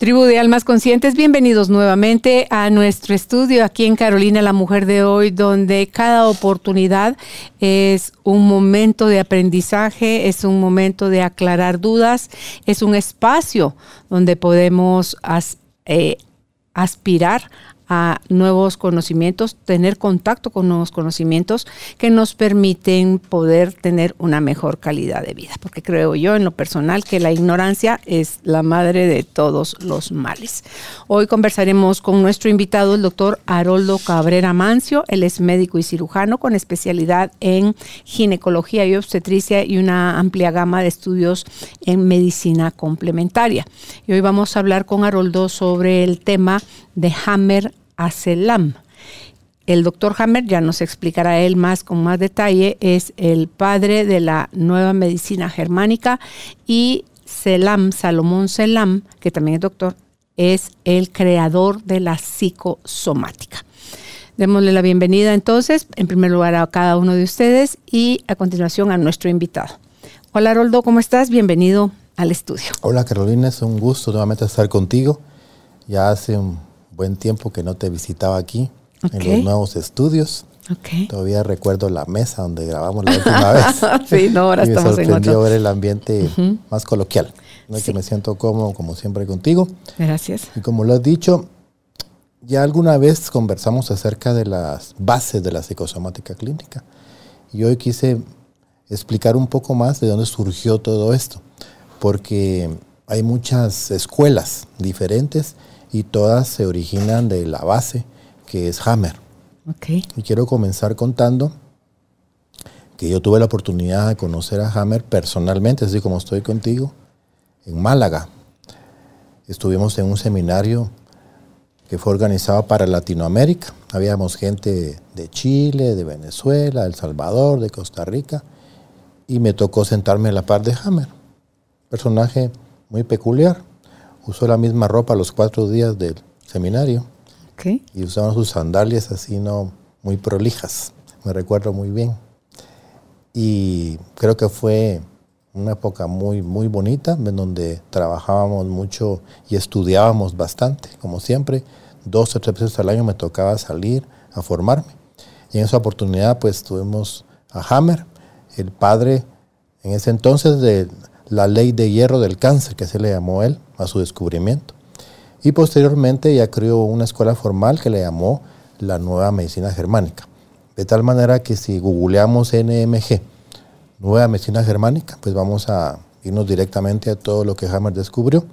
Tribu de Almas Conscientes, bienvenidos nuevamente a nuestro estudio aquí en Carolina, la mujer de hoy, donde cada oportunidad es un momento de aprendizaje, es un momento de aclarar dudas, es un espacio donde podemos eh, aspirar a nuevos conocimientos, tener contacto con nuevos conocimientos que nos permiten poder tener una mejor calidad de vida. Porque creo yo en lo personal que la ignorancia es la madre de todos los males. Hoy conversaremos con nuestro invitado, el doctor Haroldo Cabrera Mancio. Él es médico y cirujano con especialidad en ginecología y obstetricia y una amplia gama de estudios en medicina complementaria. Y hoy vamos a hablar con Haroldo sobre el tema de Hammer Selam. El doctor Hammer, ya nos explicará él más con más detalle, es el padre de la nueva medicina germánica y Selam, Salomón Selam, que también es doctor, es el creador de la psicosomática. Démosle la bienvenida entonces, en primer lugar a cada uno de ustedes y a continuación a nuestro invitado. Hola Roldo, ¿cómo estás? Bienvenido al estudio. Hola Carolina, es un gusto nuevamente estar contigo. Ya hace un buen tiempo que no te visitaba aquí en los nuevos estudios. Todavía recuerdo la mesa donde grabamos la última vez. sí, no, ahora y estamos me sorprendió ver el ambiente más coloquial. ¿no? que me siento cómodo, como siempre, contigo. Gracias. Y como lo has dicho, ya alguna vez conversamos acerca de las bases de la psicosomática clínica. Y hoy quise explicar un poco más de dónde surgió todo esto. Porque hay muchas escuelas diferentes y todas se originan de la base que es Hammer. Okay. Y quiero comenzar contando que yo tuve la oportunidad de conocer a Hammer personalmente, así como estoy contigo, en Málaga. Estuvimos en un seminario que fue organizado para Latinoamérica. Habíamos gente de Chile, de Venezuela, de El Salvador, de Costa Rica, y me tocó sentarme a la par de Hammer. Personaje muy peculiar usó la misma ropa los cuatro días del seminario. Y usaban sus sandalias así, no muy prolijas. Me recuerdo muy bien. Y creo que fue una época muy, muy bonita, en donde trabajábamos mucho y estudiábamos bastante, como siempre. Dos o tres veces al año me tocaba salir a formarme. Y en esa oportunidad, pues tuvimos a Hammer, el padre en ese entonces de la ley de hierro del cáncer, que se le llamó él, a su descubrimiento. Y posteriormente ya creó una escuela formal que le llamó la Nueva Medicina Germánica. De tal manera que si googleamos NMG, Nueva Medicina Germánica, pues vamos a irnos directamente a todo lo que Hammer descubrió.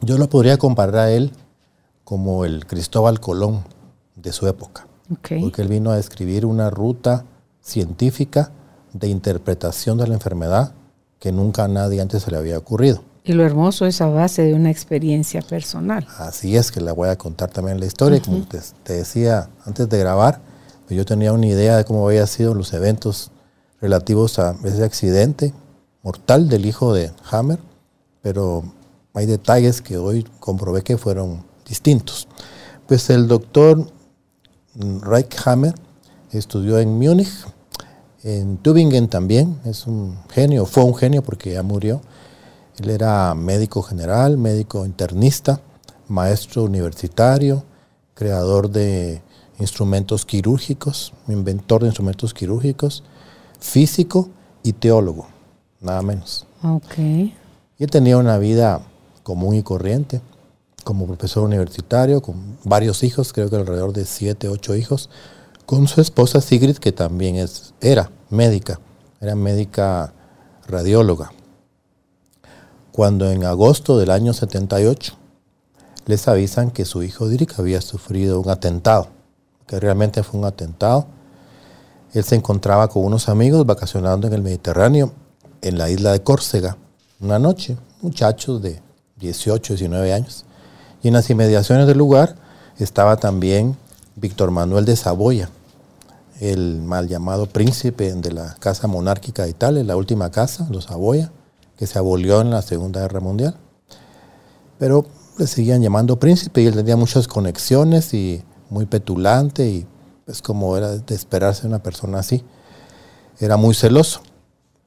Yo lo podría comparar a él como el Cristóbal Colón de su época. Porque él vino a describir una ruta científica de interpretación de la enfermedad que nunca a nadie antes se le había ocurrido. Y lo hermoso es a base de una experiencia personal. Así es, que la voy a contar también la historia. Como te, decía antes de grabar, pues yo tenía una idea de cómo habían sido los eventos relativos a ese accidente mortal del hijo de Hammer, pero hay detalles que hoy comprobé que fueron distintos. Pues el doctor Reich Hammer estudió en Múnich, en Tübingen también, es un genio, fue un genio porque ya murió. Él era médico general, médico internista, maestro universitario, creador de instrumentos quirúrgicos, inventor de instrumentos quirúrgicos, físico y teólogo, nada menos. Okay. Y tenía una vida común y corriente, como profesor universitario, con varios hijos, creo que alrededor de siete, ocho hijos, con su esposa Sigrid, que también es, era médica, era médica radióloga. Cuando en agosto del año 78 les avisan que su hijo Dirk había sufrido un atentado, que realmente fue un atentado. Él se encontraba con unos amigos vacacionando en el Mediterráneo, en la isla de Córcega, una noche, muchachos de 18, 19 años. Y en las inmediaciones del lugar estaba también Víctor Manuel de Saboya, el mal llamado príncipe de la casa monárquica de Italia, la última casa, los Saboya, que se abolió en la Segunda Guerra Mundial. Pero le seguían llamando príncipe y él tenía muchas conexiones y muy petulante y es como era de esperarse una persona así. Era muy celoso.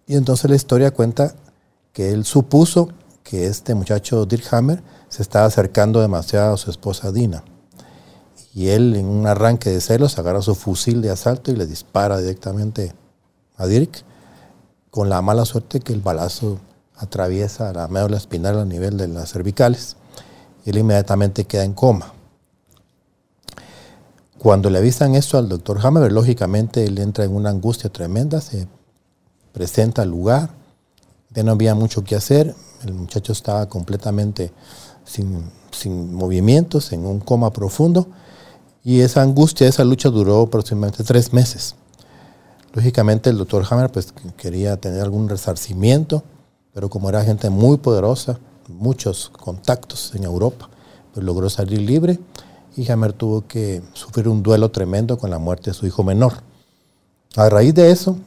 Y entonces la historia cuenta que él supuso que este muchacho Dirk Hammer se estaba acercando demasiado a su esposa Dina. Y él, en un arranque de celos, agarra su fusil de asalto y le dispara directamente a Dirk, con la mala suerte que el balazo atraviesa la médula espinal a nivel de las cervicales y él inmediatamente queda en coma. Cuando le avisan esto al doctor Hammer, lógicamente él entra en una angustia tremenda, se presenta al lugar, ya no había mucho que hacer, el muchacho estaba completamente sin, sin movimientos, en un coma profundo, y esa angustia, esa lucha duró aproximadamente tres meses. Lógicamente el doctor Hammer pues, quería tener algún resarcimiento, pero como era gente muy poderosa, muchos contactos en Europa, pues logró salir libre y Hammer tuvo que sufrir un duelo tremendo con la muerte de su hijo menor. A raíz de eso,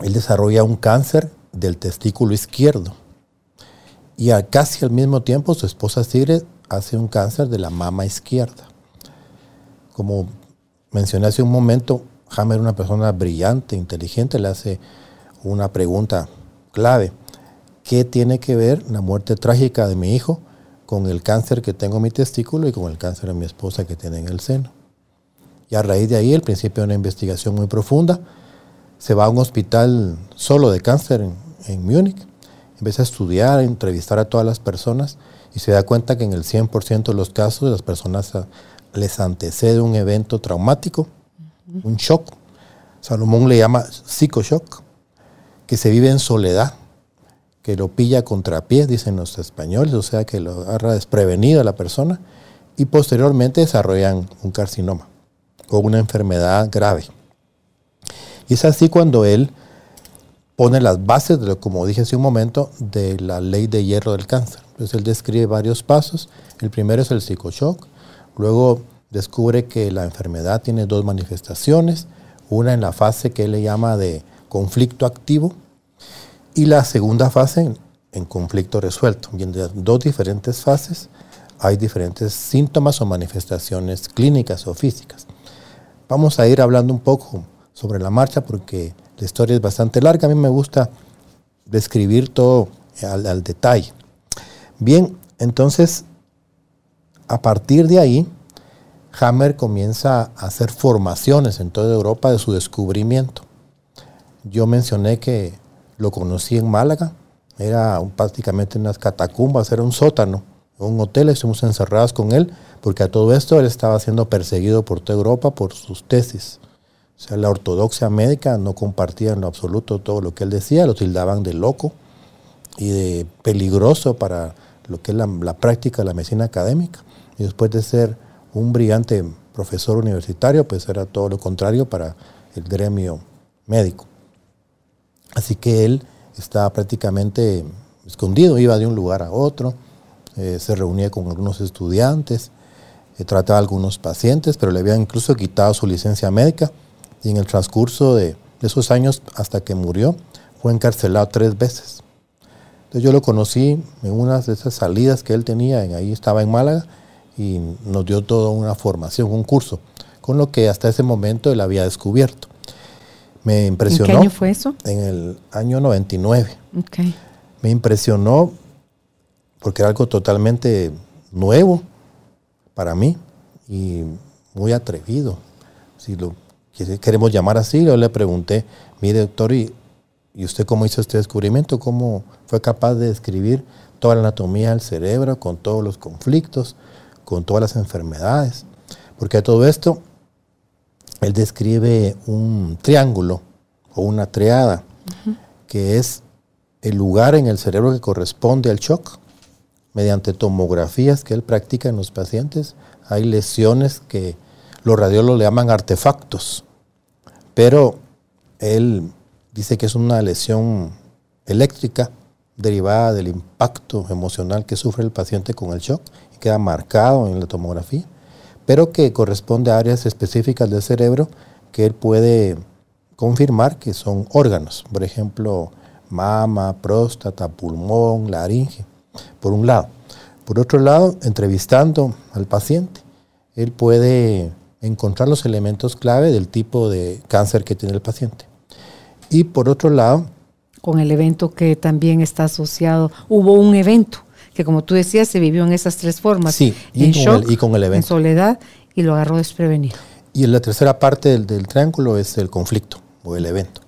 él desarrolla un cáncer del testículo izquierdo y casi al mismo tiempo su esposa Sigrid hace un cáncer de la mama izquierda. Como mencioné hace un momento, Hammer, una persona brillante, inteligente, le hace una pregunta clave. ¿Qué tiene que ver la muerte trágica de mi hijo con el cáncer que tengo en mi testículo y con el cáncer de mi esposa que tiene en el seno? Y a raíz de ahí, el principio de una investigación muy profunda, se va a un hospital solo de cáncer en, en Múnich, empieza a estudiar, a entrevistar a todas las personas y se da cuenta que en el 100% de los casos las personas les antecede un evento traumático, un shock. Salomón le llama psicoshock, que se vive en soledad que lo pilla contra pies, dicen los españoles, o sea que lo agarra desprevenido a la persona y posteriormente desarrollan un carcinoma o una enfermedad grave. Y es así cuando él pone las bases, de lo, como dije hace un momento, de la ley de hierro del cáncer. Entonces él describe varios pasos. El primero es el psicoshock. Luego descubre que la enfermedad tiene dos manifestaciones. Una en la fase que él le llama de conflicto activo, y la segunda fase en, conflicto resuelto. Y en dos diferentes fases hay diferentes síntomas o manifestaciones clínicas o físicas. Vamos a ir hablando un poco sobre la marcha porque la historia es bastante larga. A mí me gusta describir todo al, al detalle. Bien, entonces, a partir de ahí, Hammer comienza a hacer formaciones en toda Europa de su descubrimiento. Yo mencioné que lo conocí en Málaga, era prácticamente unas catacumbas, era un sótano, un hotel, estuvimos encerrados con él, porque a todo esto él estaba siendo perseguido por toda Europa por sus tesis. O sea, la ortodoxia médica no compartía en lo absoluto todo lo que él decía, lo tildaban de loco y de peligroso para lo que es la, la práctica de la medicina académica. Y después de ser un brillante profesor universitario, pues era todo lo contrario para el gremio médico. Así que él estaba prácticamente escondido, iba de un lugar a otro, eh, se reunía con algunos estudiantes, eh, trataba a algunos pacientes, pero le habían incluso quitado su licencia médica y en el transcurso de, esos años hasta que murió fue encarcelado tres veces. Entonces yo lo conocí en una de esas salidas que él tenía, ahí estaba en Málaga y nos dio toda una formación, un curso, con lo que hasta ese momento él había descubierto. Me impresionó. ¿En qué año fue eso? En el año 99. Okay. Me impresionó porque era algo totalmente nuevo para mí y muy atrevido. Si lo queremos llamar así, yo le pregunté, mire doctor, ¿y, ¿y usted cómo hizo este descubrimiento? ¿Cómo fue capaz de describir toda la anatomía del cerebro con todos los conflictos, con todas las enfermedades? Porque todo esto él describe un triángulo o una triada, que es el lugar en el cerebro que corresponde al shock. Mediante tomografías que él practica en los pacientes, hay lesiones que los radiólogos le llaman artefactos, pero él dice que es una lesión eléctrica derivada del impacto emocional que sufre el paciente con el shock y queda marcado en la tomografía pero que corresponde a áreas específicas del cerebro que él puede confirmar que son órganos, por ejemplo, mama, próstata, pulmón, laringe, por un lado. Por otro lado, entrevistando al paciente, él puede encontrar los elementos clave del tipo de cáncer que tiene el paciente. Y por otro lado... Con el evento que también está asociado, hubo un evento que como tú decías se vivió en esas tres formas. Sí, y, con, el, y con el evento. En soledad y lo agarró desprevenido. Y la tercera parte del, del triángulo es el conflicto o el evento.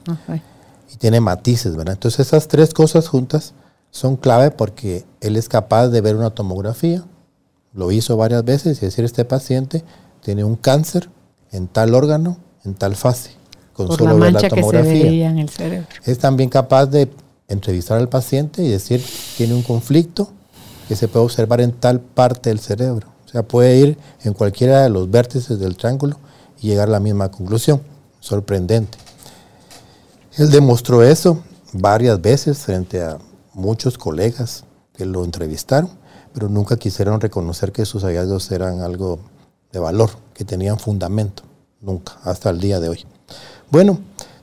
Y tiene matices, ¿verdad? Entonces esas tres cosas juntas son clave porque él es capaz de ver una tomografía, lo hizo varias veces y decir este paciente tiene un cáncer en tal órgano, en tal fase, con solo ver la tomografía. en el. Es también capaz de entrevistar al paciente y decir tiene un conflicto que se puede observar en tal parte del cerebro. O sea, puede ir en cualquiera de los vértices del triángulo y llegar a la misma conclusión. Sorprendente. Él demostró eso varias veces frente a muchos colegas que lo entrevistaron, pero nunca quisieron reconocer que sus hallazgos eran algo de valor, que tenían fundamento, nunca, hasta el día de hoy. Bueno,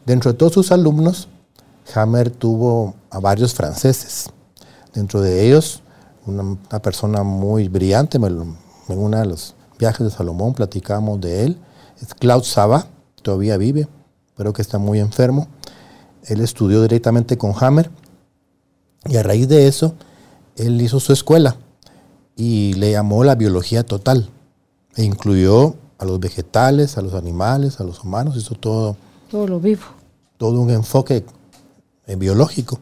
dentro de todos sus alumnos, Hammer tuvo a varios franceses. Dentro de ellos, una, persona muy brillante, en uno de los viajes de Salomón platicamos de él, es Claude Saba, todavía vive, pero que está muy enfermo. Él estudió directamente con Hammer y a raíz de eso, él hizo su escuela y le llamó la biología total. E incluyó a los vegetales, a los animales, a los humanos, hizo todo. Todo lo vivo. Todo un enfoque eh, biológico.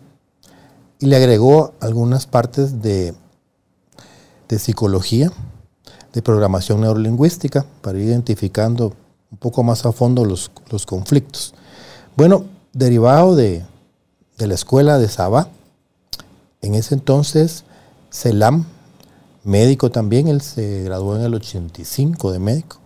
Y le agregó algunas partes de, de psicología, de programación neurolingüística, para ir identificando un poco más a fondo los, los conflictos. Bueno, derivado de, de la escuela de Saba, en ese entonces, Selam, médico también, él se graduó en el 85 de médico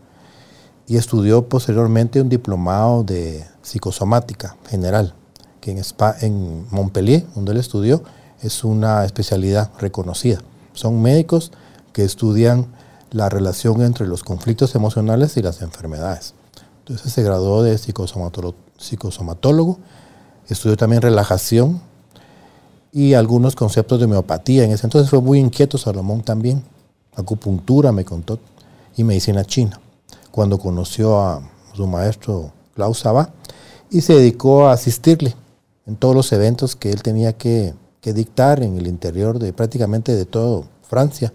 y estudió posteriormente un diplomado de psicosomática general, que en, en Montpellier, donde él estudió, es una especialidad reconocida. Son médicos que estudian la relación entre los conflictos emocionales y las enfermedades. Entonces se graduó de psicosomatólogo, estudió también relajación y algunos conceptos de homeopatía. En ese entonces fue muy inquieto Salomón también. Acupuntura me contó y medicina china. Cuando conoció a su maestro Klaus Saba y se dedicó a asistirle en todos los eventos que él tenía que, dictar en el interior de prácticamente de todo Francia.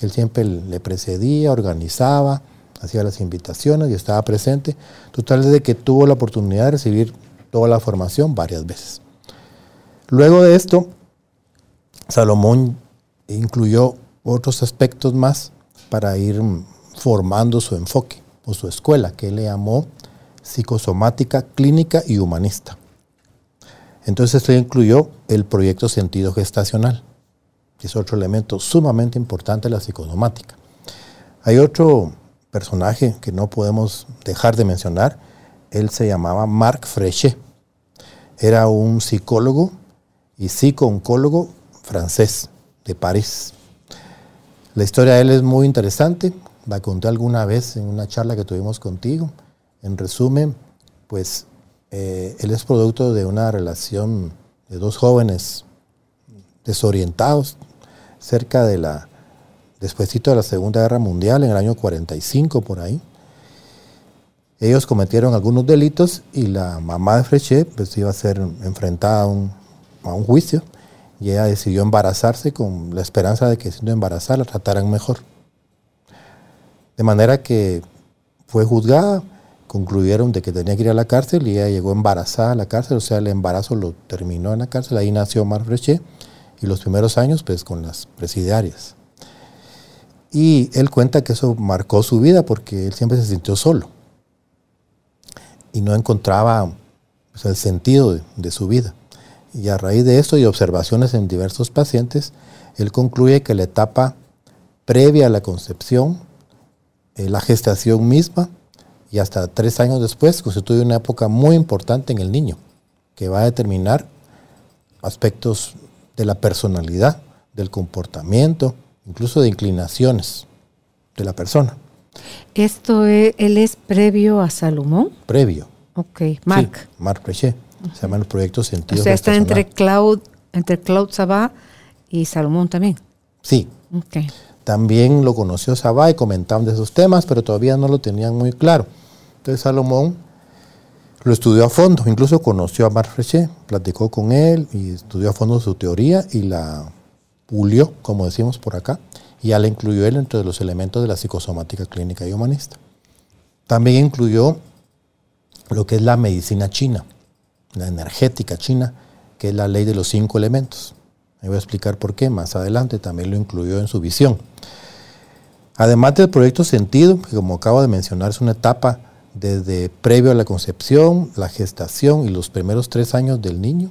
Él siempre le precedía, organizaba, hacía las invitaciones y estaba presente. Total, desde que tuvo la oportunidad de recibir toda la formación varias veces. Luego de esto, Salomón incluyó otros aspectos más para ir formando su enfoque o su escuela, que él le llamó psicosomática clínica y humanista. Entonces esto incluyó el proyecto sentido gestacional, que es otro elemento sumamente importante de la psicosomática. Hay otro personaje que no podemos dejar de mencionar, él se llamaba Marc Frechet. Era un psicólogo y psico-oncólogo francés de París. La historia de él es muy interesante, la conté alguna vez en una charla que tuvimos contigo. En resumen, pues eh, él es producto de una relación de dos jóvenes desorientados cerca de la, despuésito de la Segunda Guerra Mundial, en el año 45 por ahí. Ellos cometieron algunos delitos y la mamá de Frechet pues, iba a ser enfrentada un, a un juicio y ella decidió embarazarse con la esperanza de que siendo embarazada la trataran mejor. De manera que fue juzgada, concluyeron de que tenía que ir a la cárcel y ella llegó embarazada a la cárcel, o sea, el embarazo lo terminó en la cárcel, ahí nació Mar y los primeros años pues con las presidiarias. Y él cuenta que eso marcó su vida porque él siempre se sintió solo y no encontraba el sentido de su vida. Y a raíz de esto y observaciones en diversos pacientes, él concluye que la etapa previa a la concepción, eh, la gestación misma y hasta tres años después constituye una época muy importante en el niño, que va a determinar aspectos de la personalidad, del comportamiento, incluso de inclinaciones de la persona. ¿Esto es, él es previo a Salomón? Previo. Ok, Marc. Sí, Marc Frechet. Se llama el proyecto Sentido O sea, está entre Cloud, entre Cloud Sabá y Salomón también. Sí, Ok. También lo conoció Sabá y comentaban de esos temas, pero todavía no lo tenían muy claro. Entonces Salomón lo estudió a fondo, incluso conoció a Marc Frechet, platicó con él y estudió a fondo su teoría y la pulió, como decimos por acá, y ya la incluyó él entre los elementos de la psicosomática clínica y humanista. También incluyó lo que es la medicina china, la energética china, que es la ley de los cinco elementos. Me voy a explicar por qué más adelante, también lo incluyó en su visión. Además del proyecto Sentido, que como acabo de mencionar es una etapa desde previo a la concepción, la gestación y los primeros tres años del niño,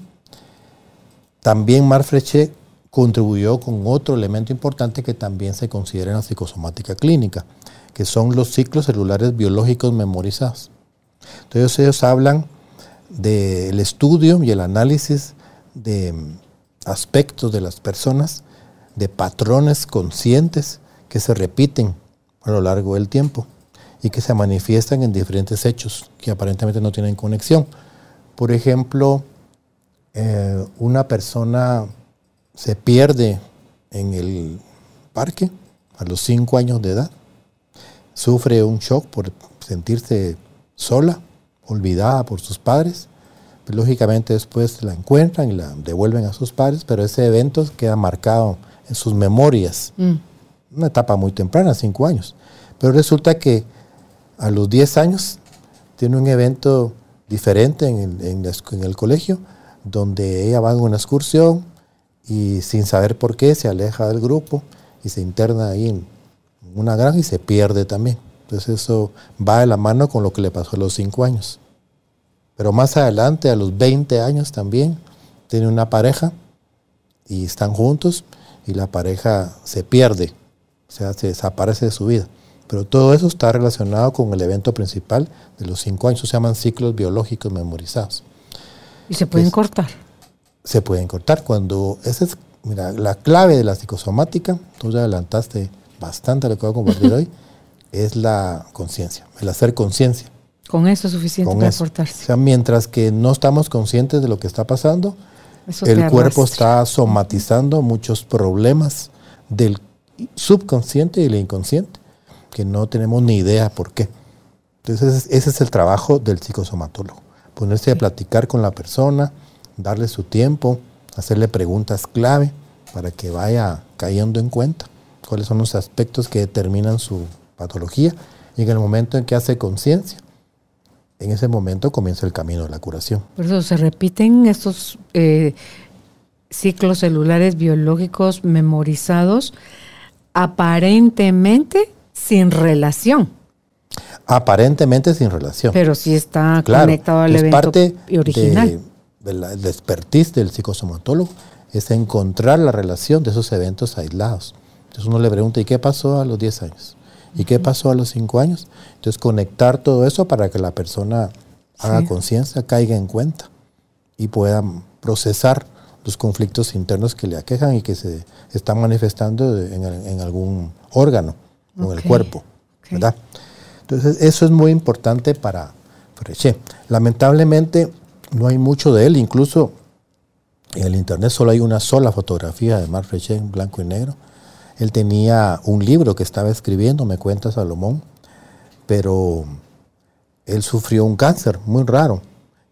también Mar Frechet contribuyó con otro elemento importante que también se considera en la psicosomática clínica, que son los ciclos celulares biológicos memorizados. Entonces ellos hablan del estudio y el análisis de aspectos de las personas, de patrones conscientes que se repiten a lo largo del tiempo y que se manifiestan en diferentes hechos que aparentemente no tienen conexión. Por ejemplo, eh, una persona se pierde en el parque a los cinco años de edad, sufre un shock por sentirse sola, olvidada por sus padres, pues, lógicamente después la encuentran y la devuelven a sus padres, pero ese evento queda marcado en sus memorias. Mm. Una etapa muy temprana, cinco años. Pero resulta que a los 10 años tiene un evento diferente en el, colegio, donde ella va en una excursión y sin saber por qué se aleja del grupo y se interna ahí en una granja y se pierde también. Entonces eso va de la mano con lo que le pasó a los cinco años. Pero más adelante, a los 20 años también, tiene una pareja y están juntos y la pareja se pierde, o sea, se desaparece de su vida. Pero todo eso está relacionado con el evento principal de los cinco años, se llaman ciclos biológicos memorizados. Y se pueden Es- cortar. Se pueden cortar cuando, esa es, mira, la clave de la psicosomática, tú ya adelantaste bastante lo que voy a compartir hoy, es la conciencia, el hacer conciencia. Con eso es suficiente con para eso. O cortarse. sea, mientras que no estamos conscientes de lo que está pasando, Eso el cuerpo está somatizando muchos problemas del subconsciente y el inconsciente, que no tenemos ni idea por qué. Entonces, ese es el trabajo del psicosomatólogo. Ponerse a platicar con la persona, darle su tiempo, hacerle preguntas clave para que vaya cayendo en cuenta cuáles son los aspectos que determinan su patología y en el momento en que hace conciencia, en ese momento comienza el camino de la curación. Por eso se repiten estos eh, ciclos celulares biológicos memorizados aparentemente sin relación, Aparentemente sin relación. pero sí está Claro, conectado al es evento parte original. de, de la el expertise del psicosomatólogo, es encontrar la relación de esos eventos aislados. Entonces uno le pregunta, ¿y qué pasó a los 10 años? ¿Y qué pasó a los 5 años? Entonces conectar todo eso para que la persona haga Sí. conciencia, caiga en cuenta y pueda procesar los conflictos internos que le aquejan y que se están manifestando en algún órgano o en Ok, el cuerpo. ¿verdad? Entonces, eso es muy importante para Frechet. Lamentablemente, no hay mucho de él, incluso en el internet solo hay una sola fotografía de Marc Frechet en blanco y negro. Él tenía un libro que estaba escribiendo, me cuenta Salomón, pero él sufrió un cáncer muy raro,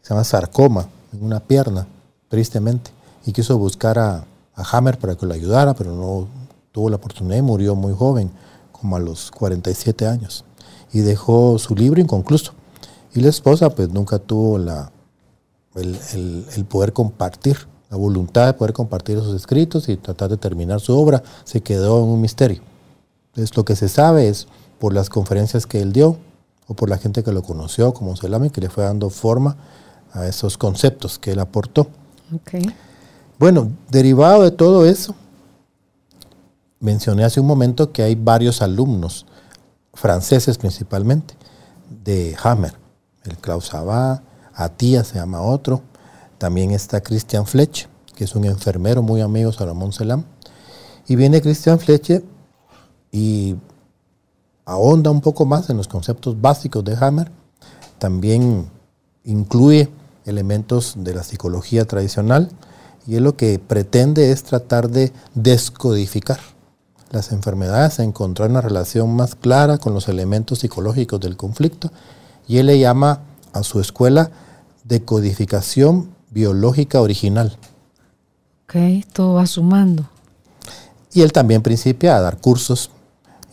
se llama sarcoma, en una pierna, tristemente, y quiso buscar a, a Hammer para que lo ayudara, pero no tuvo la oportunidad y murió muy joven, como a los 47 años, y dejó su libro inconcluso. Y la esposa pues nunca tuvo la, el, el- el poder compartir, la voluntad de poder compartir esos escritos y tratar de terminar su obra, se quedó en un misterio. Entonces lo que se sabe es por las conferencias que él dio o por la gente que lo conoció como Selame, que le fue dando forma a esos conceptos que él aportó. Bueno, derivado de todo eso, mencioné hace un momento que hay varios alumnos, franceses principalmente, de Hammer. El Klaus Abad, Atía se llama otro. También está Christian Fletch, que es un enfermero muy amigo Salomón Selam. Y viene Christian Fletch y ahonda un poco más en los conceptos básicos de Hammer. También incluye elementos de la psicología tradicional y él lo que pretende es tratar de descodificar las enfermedades, encontrar una relación más clara con los elementos psicológicos del conflicto y él le llama a su escuela decodificación biológica original. Ok, todo va sumando. Y él también principia a dar cursos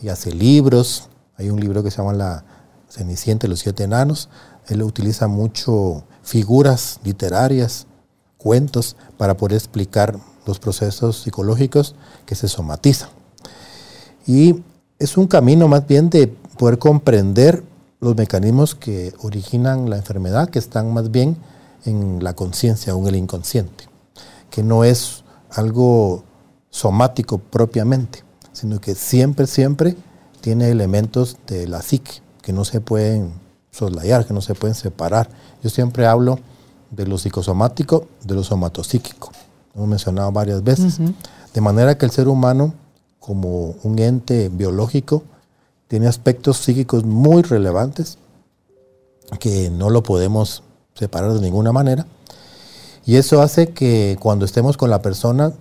y hace libros. Hay un libro que se llama La Cenicienta y los Siete Enanos. Él utiliza mucho figuras literarias, cuentos, para poder explicar los procesos psicológicos que se somatizan. Y es un camino más bien de poder comprender los mecanismos que originan la enfermedad, que están más bien en la conciencia o en el inconsciente, que no es algo somático propiamente, sino que siempre, siempre tiene elementos de la psique que no se pueden soslayar, que no se pueden separar. Yo siempre hablo de lo psicosomático, de lo somatopsíquico. Lo hemos mencionado varias veces. De manera que el ser humano, como un ente biológico, tiene aspectos psíquicos muy relevantes que no lo podemos separar de ninguna manera. Y eso hace que cuando estemos con la persona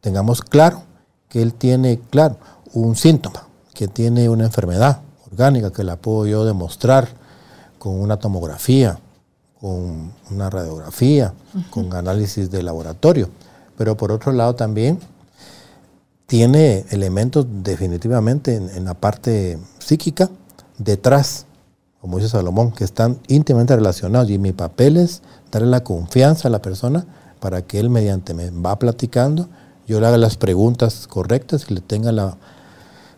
tengamos claro que él tiene, claro, un síntoma, que tiene una enfermedad orgánica que la puedo yo demostrar con una tomografía, con una radiografía, con análisis de laboratorio. Pero por otro lado también tiene elementos definitivamente en, la parte psíquica detrás, como dice Salomón, que están íntimamente relacionados. Y mi papel es darle la confianza a la persona para que él mediante me va platicando, yo le haga las preguntas correctas y le tenga la,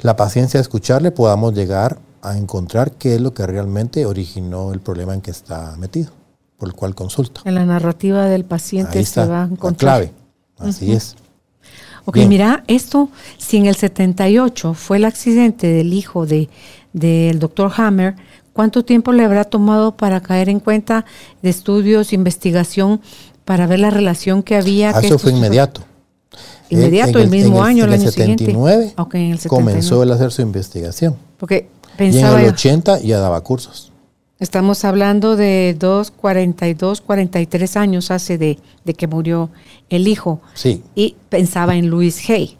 la paciencia de escucharle, podamos llegar a encontrar qué es lo que realmente originó el problema en que está metido, por el cual consulta. En la narrativa del paciente se va a encontrar. clave, así es. Ok, mira, esto, si en el 78 fue el accidente del hijo de, del doctor Hammer, ¿cuánto tiempo le habrá tomado para caer en cuenta de estudios, investigación, para ver la relación que había? Ah, eso fue inmediato. Inmediato, el, mismo año, el, año 79, siguiente. Okay, en el 79. Comenzó él a hacer su investigación. Porque Pensaba, y en el 80 ya daba cursos. Estamos hablando de dos, 42, 43 años hace de, que murió el hijo. Sí. Y pensaba en Louise Hay,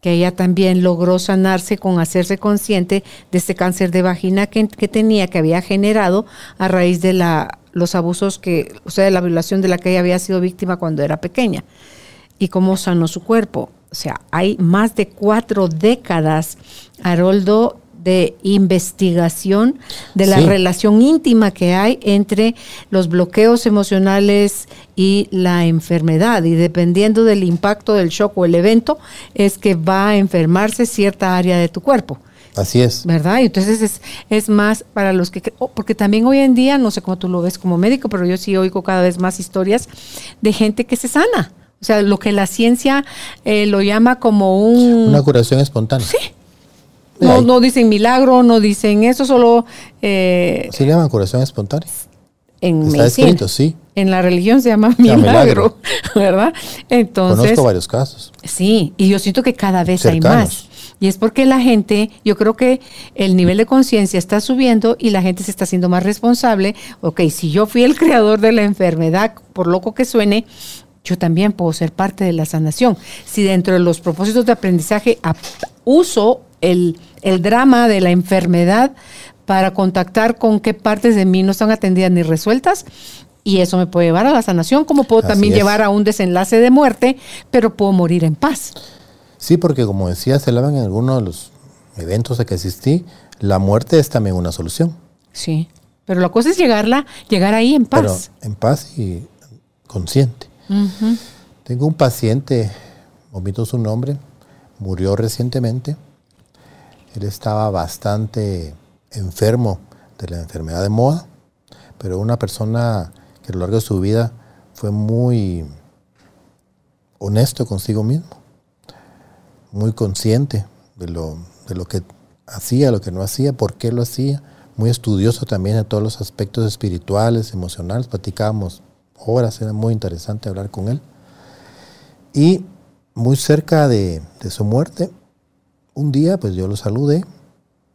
que ella también logró sanarse con hacerse consciente de este cáncer de vagina que, tenía, que había generado a raíz de la, los abusos que, o sea, de la violación de la que ella había sido víctima cuando era pequeña. Y cómo sanó su cuerpo. O sea, hay más de cuatro décadas, Haroldo, de investigación de la relación íntima que hay entre los bloqueos emocionales y la enfermedad. Y dependiendo del impacto del shock o el evento, es que va a enfermarse cierta área de tu cuerpo. Así es. ¿Verdad? Y entonces es, es más para los que... Porque también hoy en día, no sé cómo tú lo ves como médico, pero yo sí oigo cada vez más historias de gente que se sana. O sea, lo que la ciencia eh, lo llama como un... Una curación espontánea. Sí, no, no dicen milagro, no dicen eso, solo... Eh, ¿Se llaman curación espontánea? En Está escrito, sí. En la religión se llama milagro, ¿verdad? Entonces... Conozco varios casos. Sí, y yo siento que cada vez hay más. Y es porque la gente, yo creo que el nivel de conciencia está subiendo y la gente se está haciendo más responsable. Ok, si yo fui el creador de la enfermedad, por loco que suene, yo también puedo ser parte de la sanación. Si dentro de los propósitos de aprendizaje uso el, drama de la enfermedad para contactar con qué partes de mí no están atendidas ni resueltas. Y eso me puede llevar a la sanación, como puedo también llevar a un desenlace de muerte, pero puedo morir en paz. Sí, porque como decía Celaban en algunos de los eventos a que asistí, la muerte es también una solución. Sí, pero la cosa es llegarla, llegar ahí en paz. en paz y consciente. Tengo un paciente, omito su nombre, murió recientemente él estaba bastante enfermo de la enfermedad de moda, pero una persona que a lo largo de su vida fue muy honesto consigo mismo, muy consciente de lo, de lo que hacía, lo que no hacía, por qué lo hacía, muy estudioso también de todos los aspectos espirituales, emocionales, platicábamos horas, era muy interesante hablar con él. Y muy cerca de su muerte, un día pues yo lo saludé,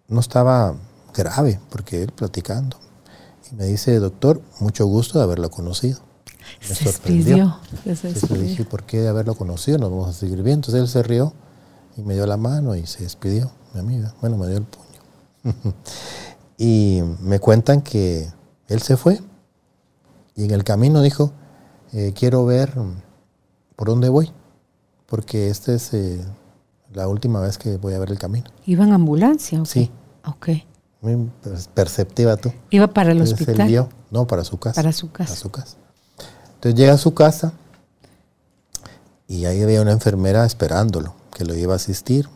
no estaba grave porque él platicando. me dice, doctor, mucho gusto de haberlo conocido. Me se sorprendió. Entonces le dije, ¿por qué de haberlo conocido? Nos vamos a seguir bien. Entonces él se rió y me dio la mano y se despidió, mi amiga. Bueno, me dio el puño. y me cuentan que él se fue y en el camino dijo, eh, quiero ver por dónde voy, porque esta es eh, la última vez que voy a ver el camino. ¿Iba en ambulancia? Sí. Ok. Muy perceptiva tú. ¿Iba para el hospital? no, para su casa. Para su casa. Para su casa. Entonces llega a su casa y ahí había una enfermera esperándolo, que lo iba a asistir.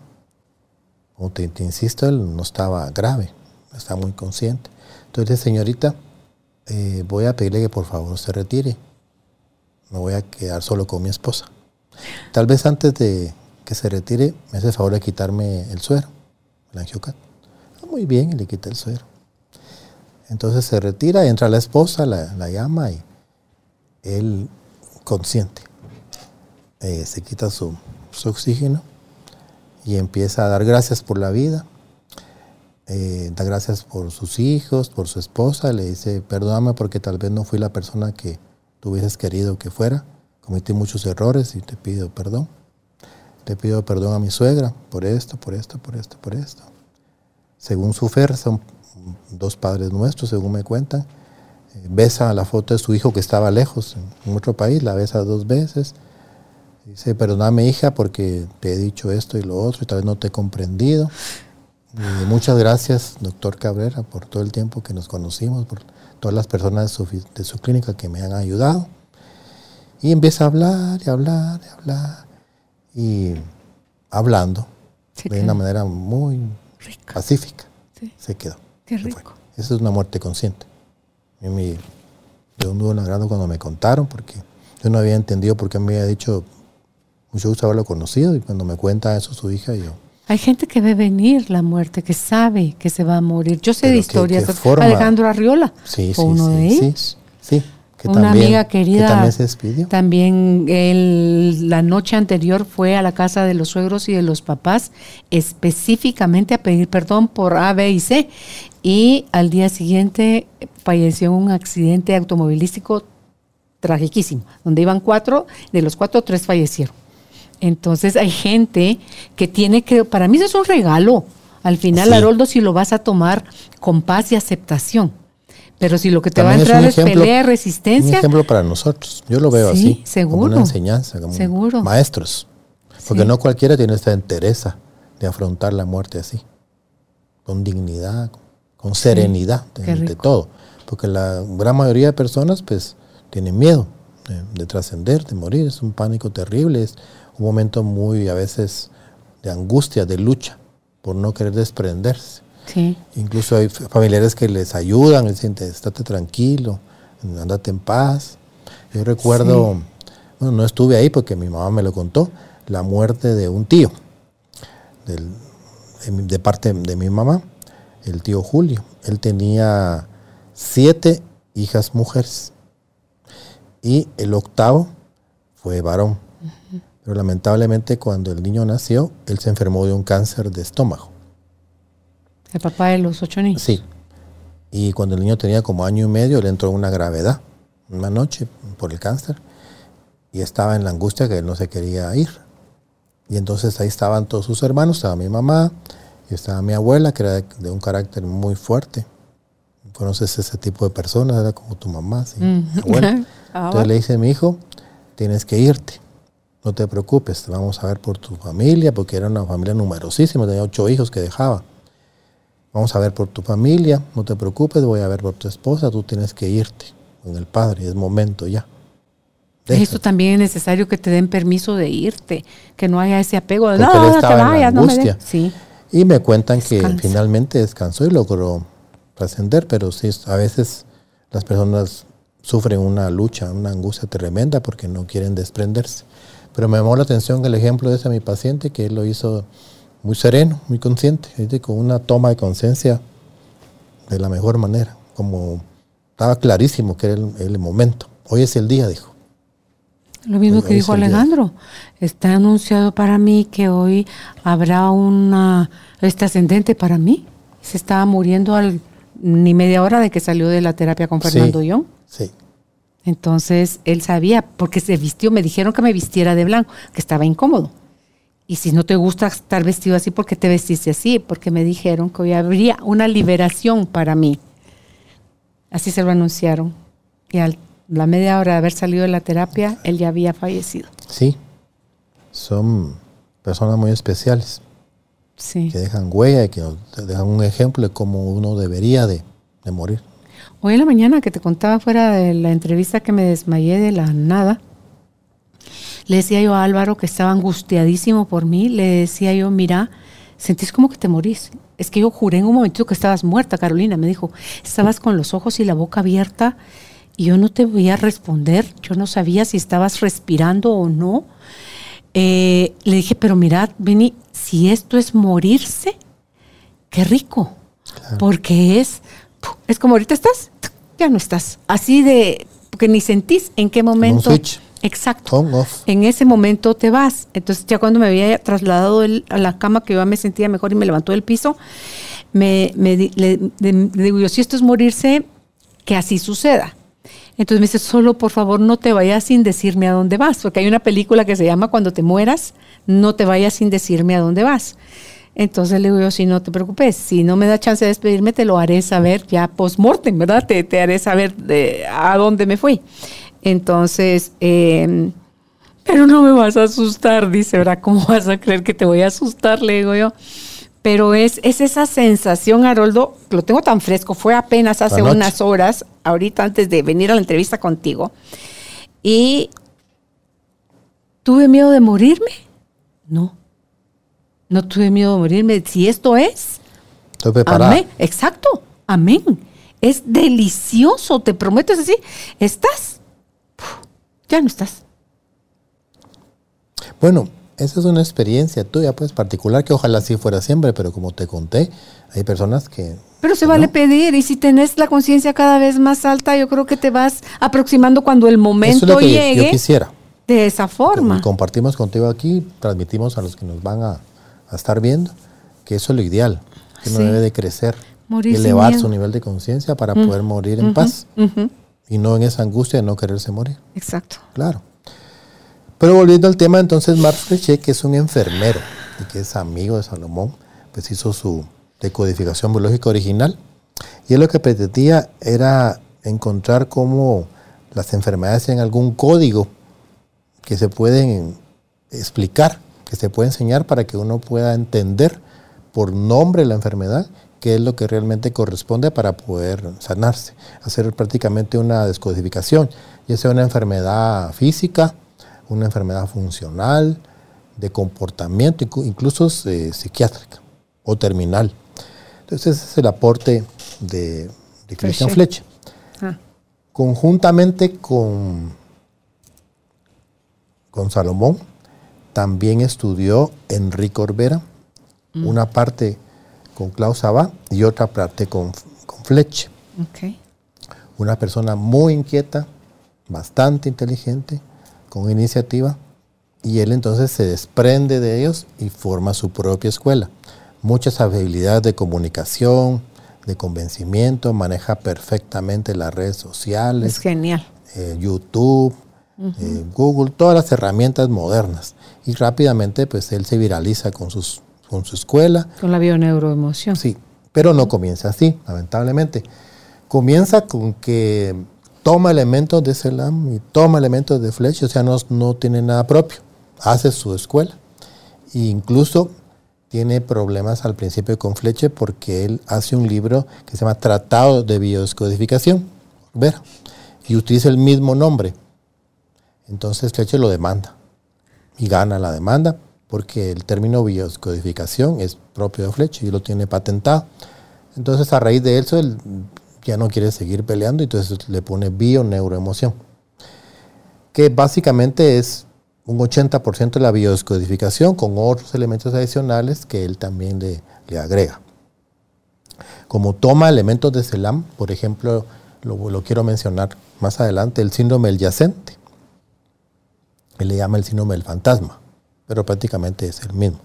Como te, insisto, él no estaba grave, estaba muy consciente. Entonces, señorita, eh, voy a pedirle que por favor se retire. Me voy a quedar solo con mi esposa. Tal vez antes de que se retire, me hace el favor de quitarme el suero, el angiocat. Ah, muy bien, y le quita el suero. Entonces se retira, entra la esposa, la, llama y él consciente. Eh, se quita su, su, oxígeno y empieza a dar gracias por la vida. Eh, da gracias por sus hijos, por su esposa. Le dice, perdóname porque tal vez no fui la persona que tú hubieses querido que fuera. Cometí muchos errores y te pido perdón. Te pido perdón a mi suegra por esto, por esto, por esto, por esto. Según su fe, son dos padres nuestros, según me cuentan. Eh, besa la foto de su hijo que estaba lejos, en otro país, la besa dos veces. Dice, perdóname hija porque te he dicho esto y lo otro y tal vez no te he comprendido. muchas gracias, doctor Cabrera, por todo el tiempo que nos conocimos, por todas las personas de su, clínica que me han ayudado. Y empieza a hablar y hablar y hablar. Y hablando de una manera muy pacífica. Se quedó. Qué rico. Esa es una muerte consciente. Mí me un nudo cuando me contaron, porque yo no había entendido por qué me había dicho mucho gusto haberlo conocido, y cuando me cuenta eso su hija, yo hay gente que ve venir la muerte, que sabe que se va a morir. Yo sé de historias. Alejandro Arriola sí, fue uno de ellos. Sí, que Una amiga querida. también se despidió. También él, la noche anterior fue a la casa de los suegros y de los papás específicamente a pedir perdón por A, B y C. Y al día siguiente falleció en un accidente automovilístico tragiquísimo, donde iban cuatro, de los cuatro, tres fallecieron. Entonces hay gente que tiene que, para mí eso es un regalo. Al final, Haroldo, si lo vas a tomar con paz y aceptación. Pero si lo que te va a entrar es, pelea, resistencia. Un ejemplo para nosotros. Yo lo veo así. Seguro. Como una enseñanza, como seguro. maestros. Porque no cualquiera tiene esta entereza de afrontar la muerte así. Con dignidad, con serenidad, de, todo. Porque la gran mayoría de personas, pues, tienen miedo de, de trascender, de morir. Es un pánico terrible. Es un momento muy a veces de angustia, de lucha, por no querer desprenderse. Sí. Incluso hay familiares que les ayudan, les dicen, estate tranquilo, andate en paz. Yo recuerdo, bueno, no estuve ahí porque mi mamá me lo contó, la muerte de un tío, de parte de mi mamá, el tío Julio. Él tenía siete hijas mujeres y el octavo fue varón. Pero lamentablemente cuando el niño nació, él se enfermó de un cáncer de estómago. ¿El papá de los ocho niños? Sí. Y cuando el niño tenía como año y medio, le entró una gravedad, una noche, por el cáncer. Y estaba en la angustia que él no se quería ir. Y entonces ahí estaban todos sus hermanos, estaba mi mamá, y estaba mi abuela, que era de, un carácter muy fuerte. Conoces ese tipo de personas, era como tu mamá, ¿sí? abuela. Ah, entonces le dice a mi hijo, tienes que irte no te preocupes, vamos a ver por tu familia, porque era una familia numerosísima, tenía ocho hijos que dejaba. Vamos a ver por tu familia, no te preocupes, voy a ver por tu esposa, tú tienes que irte con el padre, es momento ya. Esto también es necesario que te den permiso de irte, que no haya ese apego de no, no te vayas, no me sí. Y me cuentan que finalmente descansó y logró trascender, pero sí, a veces las personas sufren una lucha, una angustia tremenda porque no quieren desprenderse. Pero me llamó la atención el ejemplo de ese mi paciente, que él lo hizo muy sereno, muy consciente, con una toma de conciencia de la mejor manera, como estaba clarísimo que era el, momento. Hoy es el día, dijo. Lo mismo que dijo Alejandro. Está anunciado para mí que hoy habrá una este ascendente para mí. Se estaba muriendo al ni media hora de que salió de la terapia con Fernando Sí. Young. Sí. Entonces él sabía, porque se vistió, me dijeron que me vistiera de blanco, que estaba incómodo. Y si no te gusta estar vestido así, ¿por qué te vestiste así? Porque me dijeron que hoy habría una liberación para mí. Así se lo anunciaron. Y a la media hora de haber salido de la terapia, él ya había fallecido. Sí. Son personas muy especiales Sí. que dejan huella y que nos dejan un ejemplo de cómo uno debería de, de morir. Hoy en la mañana que te contaba fuera de la entrevista que me desmayé de la nada, le decía yo a Álvaro que estaba angustiadísimo por mí, le decía yo, mira, sentís como que te morís. Es que yo juré en un momentito que estabas muerta, Carolina. Me dijo, estabas con los ojos y la boca abierta y yo no te voy a responder. Yo no sabía si estabas respirando o no. Eh, le dije, pero mirad, Vini, si esto es morirse, qué rico. Porque es, es como ahorita estás, ya no estás. Así de, porque ni sentís en qué momento. switch. Exacto. On, off. En ese momento te vas. Entonces ya cuando me había trasladado el- a la cama, que yo me sentía mejor y me levantó del piso, me, me le, digo yo, si esto es morirse, que así suceda. Entonces me dice, solo por favor no te vayas sin decirme a dónde vas, porque hay una película que se llama Cuando te mueras, no te vayas sin decirme a dónde vas. Entonces le digo yo, si no te preocupes, si no me da chance de despedirme, te lo haré saber ya post-mortem, ¿verdad? Te, te haré saber de a dónde me fui. Entonces, eh, pero no me vas a asustar, dice, ¿verdad? ¿Cómo vas a creer que te voy a asustar? Le digo yo. Pero es, es esa sensación, Haroldo, lo tengo tan fresco, fue apenas hace unas horas, ahorita antes de venir a la entrevista contigo, y tuve miedo de morirme. No, no tuve miedo de morirme. Si esto es, Estoy preparada. amén, exacto, amén. Es delicioso, te prometo, es así. Estás, ya no estás. Bueno, esa es una experiencia tuya, pues, particular, que ojalá así fuera siempre, pero como te conté, hay personas que... Pero se que vale no. pedir y si tenés la conciencia cada vez más alta, yo creo que te vas aproximando cuando el Eso momento es lo que yo- llegue yo quisiera. de esa forma. Y compartimos contigo aquí, transmitimos a los que nos van a, a estar viendo, que eso es lo ideal, que uno Sí. debe de crecer, Morir elevar su nivel de conciencia para poder morir en paz Ujú, y no en esa angustia de no quererse morir, Exacto. claro. Pero volviendo al tema, entonces Marc Flechet, que es un enfermero y que es amigo de Salomón, pues hizo su decodificación biológica original y él lo que pretendía era encontrar cómo las enfermedades tienen algún código que se pueden explicar, que se puede enseñar para que uno pueda entender por nombre la enfermedad qué es lo que realmente corresponde para poder sanarse, hacer prácticamente una descodificación, ya sea una enfermedad física, una enfermedad funcional, de comportamiento, inclu- incluso eh, psiquiátrica o terminal. Entonces ese es el aporte de, de Christian. Fletcher Ah, conjuntamente con, con Salomón, también estudió Enrique Orbera, una parte con Klaus Abad y otra parte con, con Fletch. Una persona muy inquieta, bastante inteligente, con iniciativa, y él entonces se desprende de ellos y forma su propia escuela. Muchas habilidades de comunicación, de convencimiento, maneja perfectamente las redes sociales Es genial. eh, YouTube, eh, Google, todas las herramientas modernas. Y rápidamente pues él se viraliza con, sus, con su escuela. Con la bioneuroemoción. Sí, pero no comienza así, lamentablemente. Comienza con que toma elementos de Selam y toma elementos de Fletch, o sea, no, no tiene nada propio. Hace su escuela. E incluso tiene problemas al principio con Fletcher porque él hace un libro que se llama Tratado de Biodescodificación, ver, y utiliza el mismo nombre. Entonces Fletcher lo demanda y gana la demanda porque el término biodescodificación es propio de Fletcher y lo tiene patentado. Entonces a raíz de eso él ya no quiere seguir peleando y entonces le pone bioneuroemoción, que básicamente es un 80% de la biodescodificación con otros elementos adicionales que él también le, le agrega. Como toma elementos de CELAM, por ejemplo, lo, lo quiero mencionar más adelante, el síndrome del yacente. Él le llama el síndrome del fantasma, pero prácticamente es el mismo.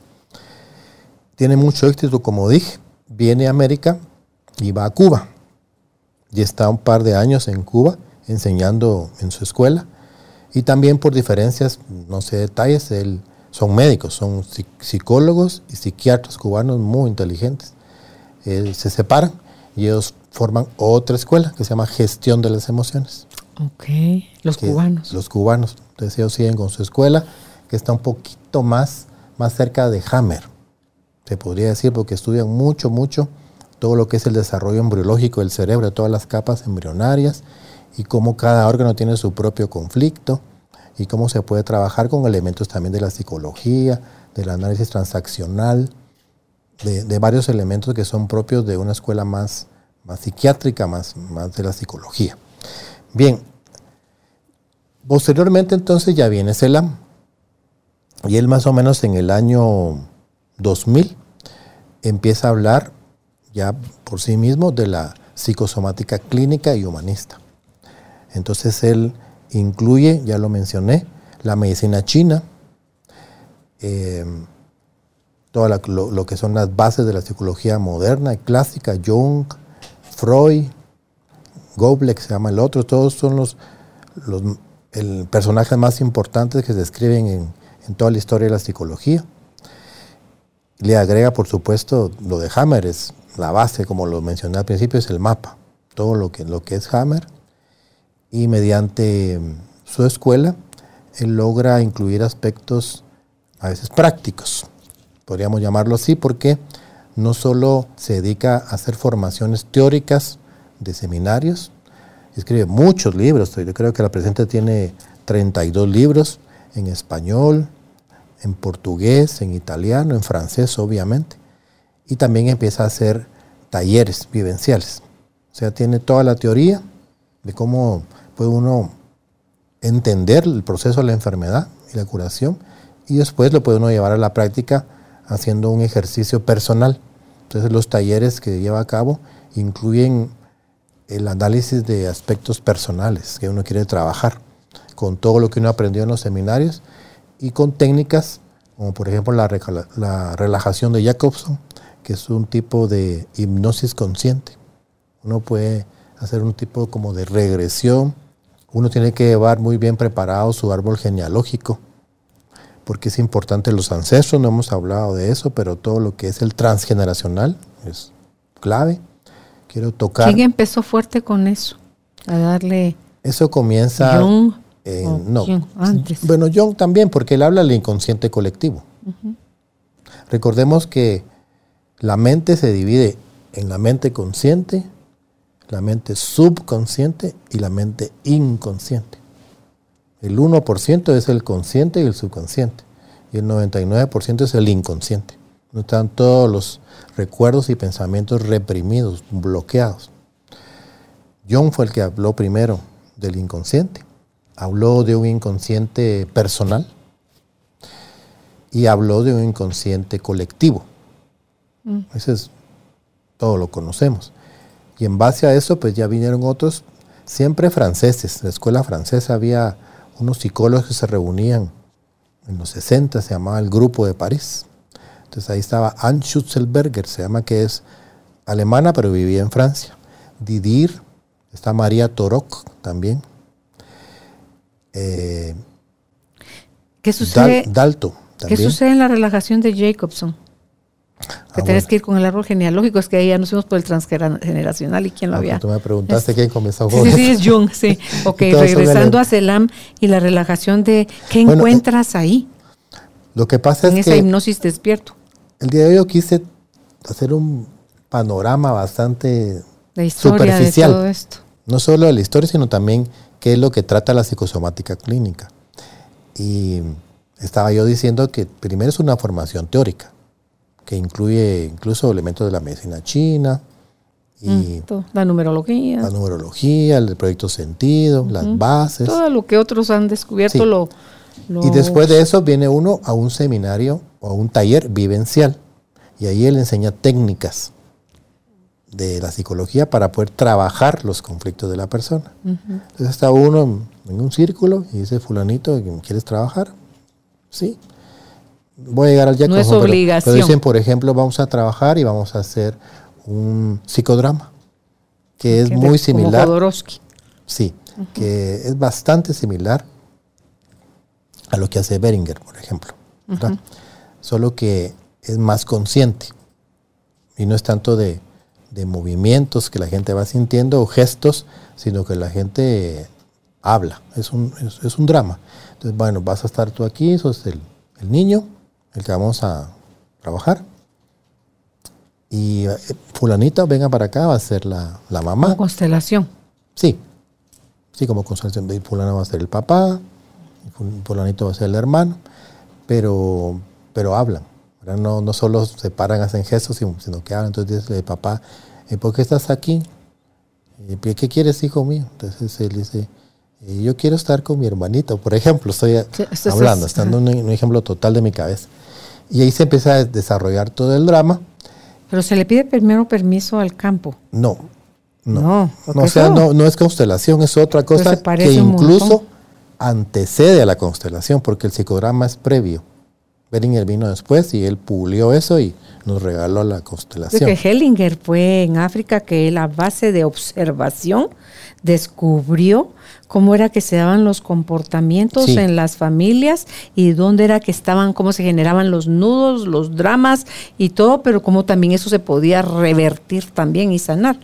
Tiene mucho éxito, como dije. Viene a América y va a Cuba. y está un par de años en Cuba enseñando en su escuela. Y también por diferencias, no sé detalles, él, son médicos, son psicólogos y psiquiatras cubanos muy inteligentes. se separan y ellos forman otra escuela que se llama Gestión de las Emociones. Ok, los cubanos. Los cubanos. Entonces ellos siguen con su escuela, que está un poquito más, más cerca de Hammer, se podría decir, porque estudian mucho, mucho todo lo que es el desarrollo embriológico del cerebro, todas las capas embrionarias, y cómo cada órgano tiene su propio conflicto, y cómo se puede trabajar con elementos también de la psicología, del análisis transaccional, de, varios elementos que son propios de una escuela más, más psiquiátrica, más, más de la psicología. Bien, posteriormente entonces ya viene Selam, y él más o menos en el año 2000 empieza a hablar ya por sí mismo de la psicosomática clínica y humanista. Entonces él incluye, ya lo mencioné, la medicina china, eh, todo lo, que son las bases de la psicología moderna y clásica, Jung, Freud, Goblet, se llama el otro, todos son los, personajes más importantes que se describen en, en toda la historia de la psicología. Le agrega, por supuesto, lo de Hammer, es la base, como lo mencioné al principio, es el mapa, todo lo que, lo que es Hammer. Y mediante su escuela, él logra incluir aspectos a veces prácticos, podríamos llamarlo así, porque no solo se dedica a hacer formaciones teóricas de seminarios, escribe muchos libros, yo creo que la presente tiene 32 libros en español, en portugués, en italiano, en francés, obviamente. Y también empieza a hacer talleres vivenciales. O sea, tiene toda la teoría de cómo puede uno entender el proceso de la enfermedad y la curación y después lo puede uno llevar a la práctica haciendo un ejercicio personal. Entonces los talleres que lleva a cabo incluyen el análisis de aspectos personales que uno quiere trabajar con todo lo que uno aprendió en los seminarios y con técnicas como por ejemplo la, relajación de Jacobson, que es un tipo de hipnosis consciente. Uno puede hacer un tipo como de regresión. Uno tiene que llevar muy bien preparado su árbol genealógico, porque es importante los ancestros, no hemos hablado de eso, pero todo lo que es el transgeneracional es clave. Quiero tocar. ¿Quién empezó fuerte con eso? A darle. Eso comienza. Oh, no. Bueno, Jung también, porque él habla del inconsciente colectivo. Recordemos que la mente se divide en la mente consciente, la mente subconsciente y la mente inconsciente. El 1% es el consciente y el subconsciente. Y el 99% es el inconsciente. No están todos los recuerdos y pensamientos reprimidos, bloqueados. Jung fue el que habló primero del inconsciente habló de un inconsciente personal y habló de un inconsciente colectivo. Mm. Es, todo lo conocemos. Y en base a eso, pues ya vinieron otros, siempre franceses. En la escuela francesa había unos psicólogos que se reunían en los 60, se llamaba el Grupo de París. Entonces ahí estaba Anne Schutzelberger, se llama que es alemana, pero vivía en Francia. Didier, está María Torok también, eh, ¿Qué sucede? Dalto. ¿Qué sucede en la relajación de Jacobson? Que ah, tenés que ir con el árbol genealógico, es que ahí ya nos fuimos por el transgeneracional y quién lo ah, había. Tú me preguntaste quién comenzó Sí, sí, es Jung, sí. Ok, regresando a Selam y la relajación de ¿qué eh, encuentras ahí? Lo que pasa en es esa hipnosis despierto. El día de hoy yo quise hacer un panorama bastante la historia superficial. De todo esto. No solo de la historia, sino también qué es lo que trata la psicosomática clínica. Y estaba yo diciendo que primero es una formación teórica, que incluye incluso elementos de la medicina china, y mm, la numerología. La numerología, el proyecto sentido, las bases. Todo lo que otros han descubierto lo, Y después de eso viene uno a un seminario o a un taller vivencial. Y ahí él enseña técnicas de la psicología para poder trabajar los conflictos de la persona. Entonces está uno en un círculo y dice, fulanito, ¿quieres trabajar? Sí. Voy a llegar al No es obligación. Pero, dicen, por ejemplo, vamos a trabajar y vamos a hacer un psicodrama. que es muy similar. Como Sí, que es bastante similar a lo que hace Beringer, por ejemplo. Solo que es más consciente y no es tanto de, movimientos que la gente va sintiendo o gestos, sino que la gente habla. Es un, es, un drama. Entonces, bueno, vas a estar tú aquí, sos el, el niño, el que vamos a trabajar. Y eh, fulanita, venga para acá, va a ser la, mamá. Como constelación. Sí, sí, como constelación. Fulano va a ser el papá, fulanito va a ser el hermano, pero, pero hablan. No, no solo se paran, hacen gestos, sino, que hablan. Entonces dice, papá, eh, ¿por qué estás aquí? ¿Qué quieres, hijo mío? Entonces él dice, eh, yo quiero estar con mi hermanito, por ejemplo, estoy hablando, estando en un, ejemplo total de mi cabeza. Y ahí se empieza a desarrollar todo el drama. Pero se le pide primero permiso al campo. No, no. No, sea, no, no es constelación, es otra cosa que incluso antecede a la constelación, porque el psicodrama es previo. Beringer vino después y él pulió eso y nos regaló la constelación. que Hellinger fue en África que él a base de observación descubrió cómo era que se daban los comportamientos en las familias y dónde era que estaban, cómo se generaban los nudos, los dramas y todo, pero cómo también eso se podía revertir también y sanar.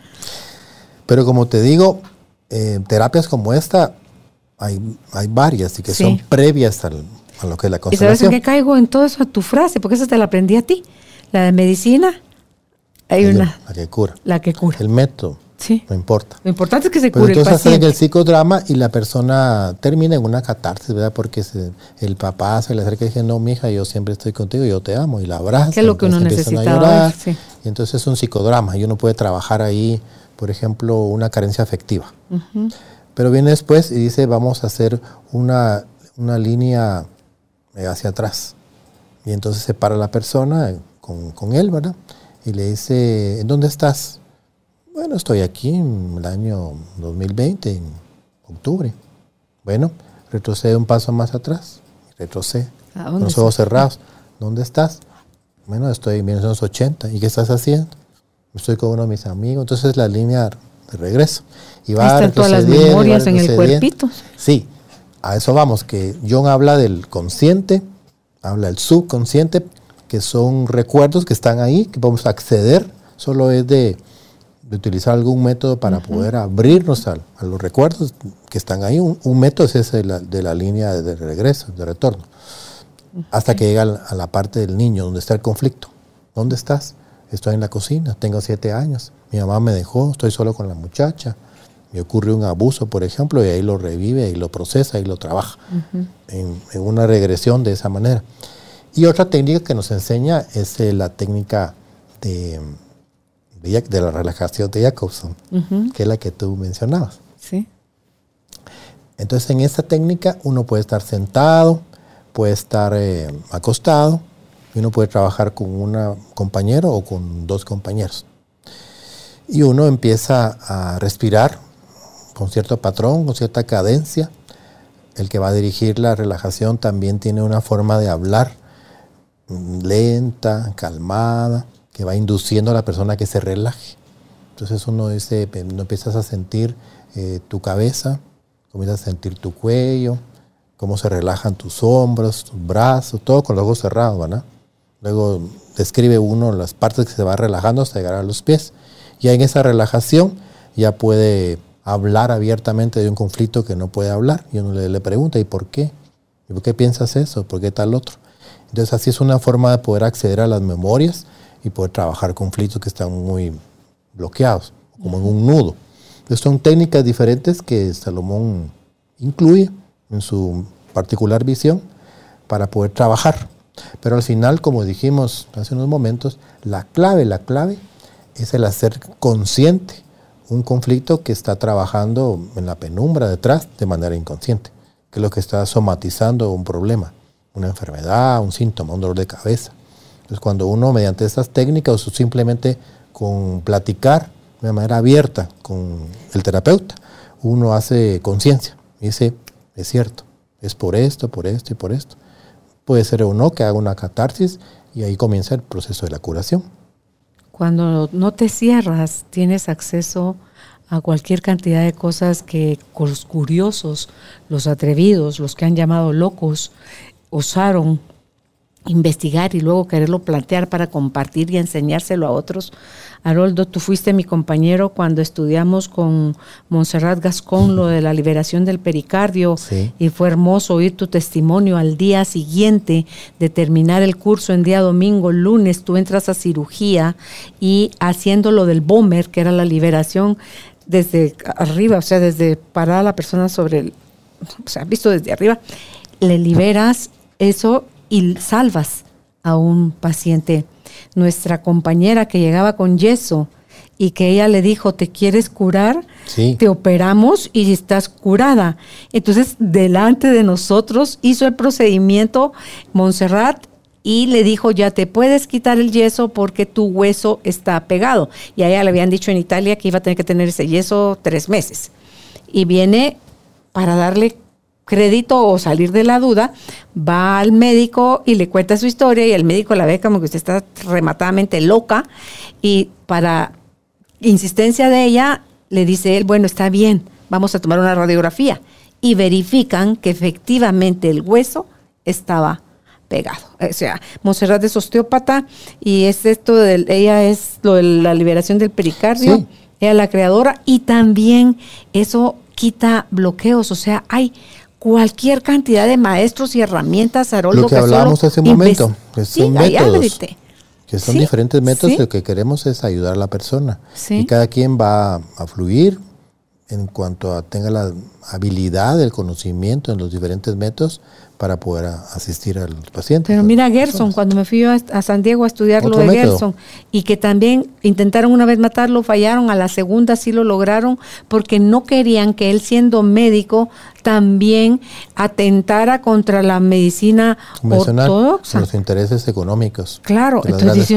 Pero como te digo, eh, terapias como esta hay, hay varias y que son previas al, a lo que es la ¿Y sabes en qué caigo en todo eso a tu frase? Porque esa te la aprendí a ti. La de medicina, hay una. La que cura. La que cura. El método. Sí. No importa. Lo importante es que se cure entonces el paciente. hacen el psicodrama y la persona termina en una catarsis, ¿verdad? Porque el papá se le acerca y dice, no, mija, yo siempre estoy contigo, yo te amo, y la abraza. Que es lo que uno necesita. Sí. Y entonces es un psicodrama y uno puede trabajar ahí, por ejemplo, una carencia afectiva. Pero viene después y dice, vamos a hacer una, una línea hacia atrás. Y entonces se para la persona con, con, él, ¿verdad? Y le dice, ¿en dónde estás? Bueno, estoy aquí en el año 2020, en octubre. Bueno, retrocede un paso más atrás, retrocede, con los ojos cerrados. ¿Dónde estás? Bueno, estoy en 1980. ¿Y qué estás haciendo? Estoy con uno de mis amigos. Entonces la línea de regreso. Y va Están todas las memorias en el cuerpito. Sí, a eso vamos, que John habla del consciente, habla del subconsciente, que son recuerdos que están ahí, que podemos acceder, solo es de, utilizar algún método para poder abrirnos a, los recuerdos que están ahí. Un, método es ese de la, línea de regreso, de retorno, hasta que llega a la parte del niño, donde está el conflicto. ¿Dónde estás? Estoy en la cocina, tengo siete años, mi mamá me dejó, estoy solo con la muchacha, me ocurre un abuso, por ejemplo, y ahí lo revive y lo procesa y lo trabaja en, una regresión de esa manera. Y otra técnica que nos enseña es eh, la técnica de, de, la relajación de Jacobson, que es la que tú mencionabas. Sí. Entonces, en esta técnica uno puede estar sentado, puede estar eh, acostado, y uno puede trabajar con un compañero o con dos compañeros. Y uno empieza a respirar con cierto patrón, con cierta cadencia. El que va a dirigir la relajación también tiene una forma de hablar mm, lenta, calmada, que va induciendo a la persona a que se relaje. Entonces uno dice, no empiezas a sentir eh, tu cabeza, comienzas a sentir tu cuello, cómo se relajan tus hombros, tus brazos, todo con los ojos cerrados, ¿verdad? Luego describe uno las partes que se va relajando hasta llegar a los pies. Y en esa relajación ya puede hablar abiertamente de un conflicto que no puede hablar. Y uno le, pregunta, ¿y por qué? ¿Y por qué piensas eso? ¿Por qué tal otro? Entonces así es una forma de poder acceder a las memorias y poder trabajar conflictos que están muy bloqueados, como en un nudo. Entonces son técnicas diferentes que Salomón incluye en su particular visión para poder trabajar. Pero al final, como dijimos hace unos momentos, la clave, la clave es el hacer consciente un conflicto que está trabajando en la penumbra detrás de manera inconsciente, que es lo que está somatizando un problema, una enfermedad, un síntoma, un dolor de cabeza. Entonces, cuando uno mediante estas técnicas o simplemente con platicar de manera abierta con el terapeuta, uno hace conciencia dice, es cierto, es por esto, por esto y por esto. Puede ser o no que haga una catarsis y ahí comienza el proceso de la curación. Cuando no te cierras, tienes acceso a cualquier cantidad de cosas que los curiosos, los atrevidos, los que han llamado locos, osaron investigar y luego quererlo plantear para compartir y enseñárselo a otros. Haroldo, tú fuiste mi compañero cuando estudiamos con Montserrat Gascón lo de la liberación del pericardio y fue hermoso oír tu testimonio al día siguiente de terminar el curso en día domingo, lunes, tú entras a cirugía y haciendo lo del bomber, que era la liberación desde arriba, o sea, desde parar a la persona sobre el, o sea, visto desde arriba, le liberas eso y salvas a un paciente. Nuestra compañera que llegaba con yeso y que ella le dijo, ¿te quieres curar? Te operamos y estás curada. Entonces, delante de nosotros hizo el procedimiento Montserrat y le dijo, ya te puedes quitar el yeso porque tu hueso está pegado. Y a ella le habían dicho en Italia que iba a tener que tener ese yeso tres meses. Y viene para darle crédito o salir de la duda, va al médico y le cuenta su historia y el médico la ve como que usted está rematadamente loca y para insistencia de ella le dice él, bueno, está bien, vamos a tomar una radiografía. Y verifican que efectivamente el hueso estaba pegado. O sea, Monserrat es osteópata y es esto de, ella es lo de la liberación del pericardio, ella ella la creadora y también eso quita bloqueos, o sea, hay cualquier cantidad de maestros y herramientas, Haroldo. Lo que, hablábamos hace un momento, que son métodos, que son diferentes métodos, lo que queremos es ayudar a la persona. Y cada quien va a fluir en cuanto a tenga la habilidad, el conocimiento en los diferentes métodos para poder asistir al paciente. Pero mira Gerson, cuando me fui a, San Diego a estudiar lo de Gerson, y que también intentaron una vez matarlo, fallaron, a la segunda sí lo lograron, porque no querían que él siendo médico también atentara contra la medicina ortodoxa. Los intereses económicos. Claro, entonces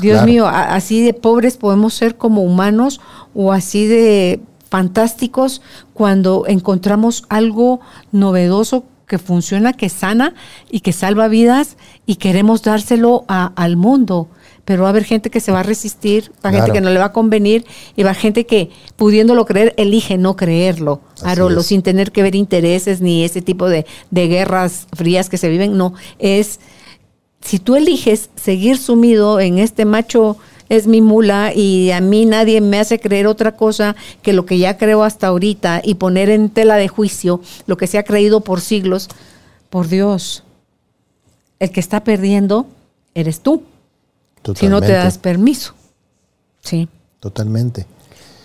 Dios mío, así de pobres podemos ser como humanos o así de fantásticos cuando encontramos algo novedoso que funciona, que sana y que salva vidas y queremos dárselo al mundo. Pero va a haber gente que se va a resistir, va a gente que no le va a convenir y va a gente que, pudiéndolo creer, elige no creerlo, Arolo, sin tener que ver intereses ni ese tipo de, de guerras frías que se viven. No, es si tú eliges seguir sumido en este macho es mi mula y a mí nadie me hace creer otra cosa que lo que ya creo hasta ahorita y poner en tela de juicio lo que se ha creído por siglos, por Dios, el que está perdiendo eres tú. Si no te das permiso. Sí. Totalmente.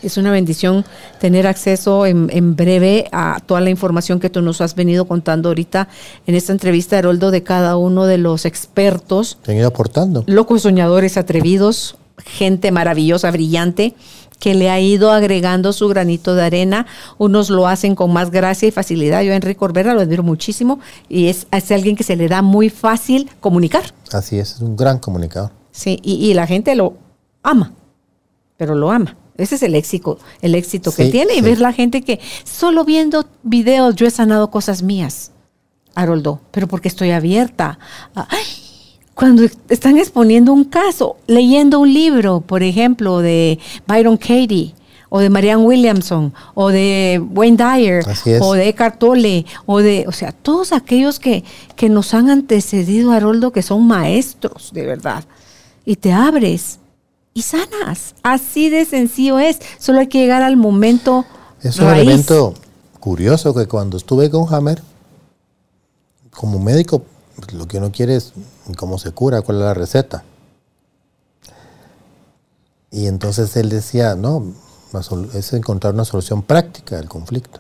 Es una bendición tener acceso en, en, breve a toda la información que tú nos has venido contando ahorita en esta entrevista, Heroldo, de cada uno de los expertos. Que han ido aportando. Locos soñadores atrevidos, gente maravillosa, brillante, que le ha ido agregando su granito de arena. Unos lo hacen con más gracia y facilidad. Yo a Enrique Corbera lo admiro muchísimo y es, alguien que se le da muy fácil comunicar. Así es, es un gran comunicador. Sí, y, la gente lo ama, pero lo ama. Ese es el éxito, el éxito que tiene. Y ver la gente que solo viendo videos yo he sanado cosas mías, Haroldo, pero porque estoy abierta. A, cuando están exponiendo un caso, leyendo un libro, por ejemplo, de Byron Katie, o de Marianne Williamson, o de Wayne Dyer, o de Eckhart Tolle, o de, o sea, todos aquellos que, que nos han antecedido, Haroldo, que son maestros, de verdad. Y te abres y sanas. Así de sencillo es. Solo hay que llegar al momento. Es un elemento curioso que cuando estuve con Hammer, como médico, lo que uno quiere es cómo se cura, cuál es la receta. Y entonces él decía, no, es encontrar una solución práctica del conflicto.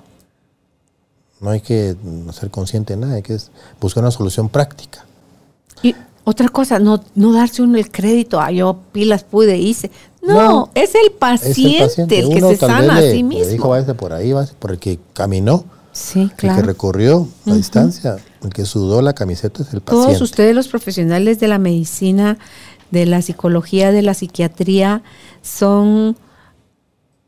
No hay que ser consciente de nada, hay que buscar una solución práctica. Y otra cosa, no, no darse uno el crédito, ah, yo pilas pude, hice. No, es, el paciente, el, que se sana a sí mismo. Le dijo, váyase por ahí, váyase por el que caminó Sí, claro. El que recorrió la distancia, el que sudó la camiseta es el paciente. Todos ustedes, los profesionales de la medicina, de la psicología, de la psiquiatría, son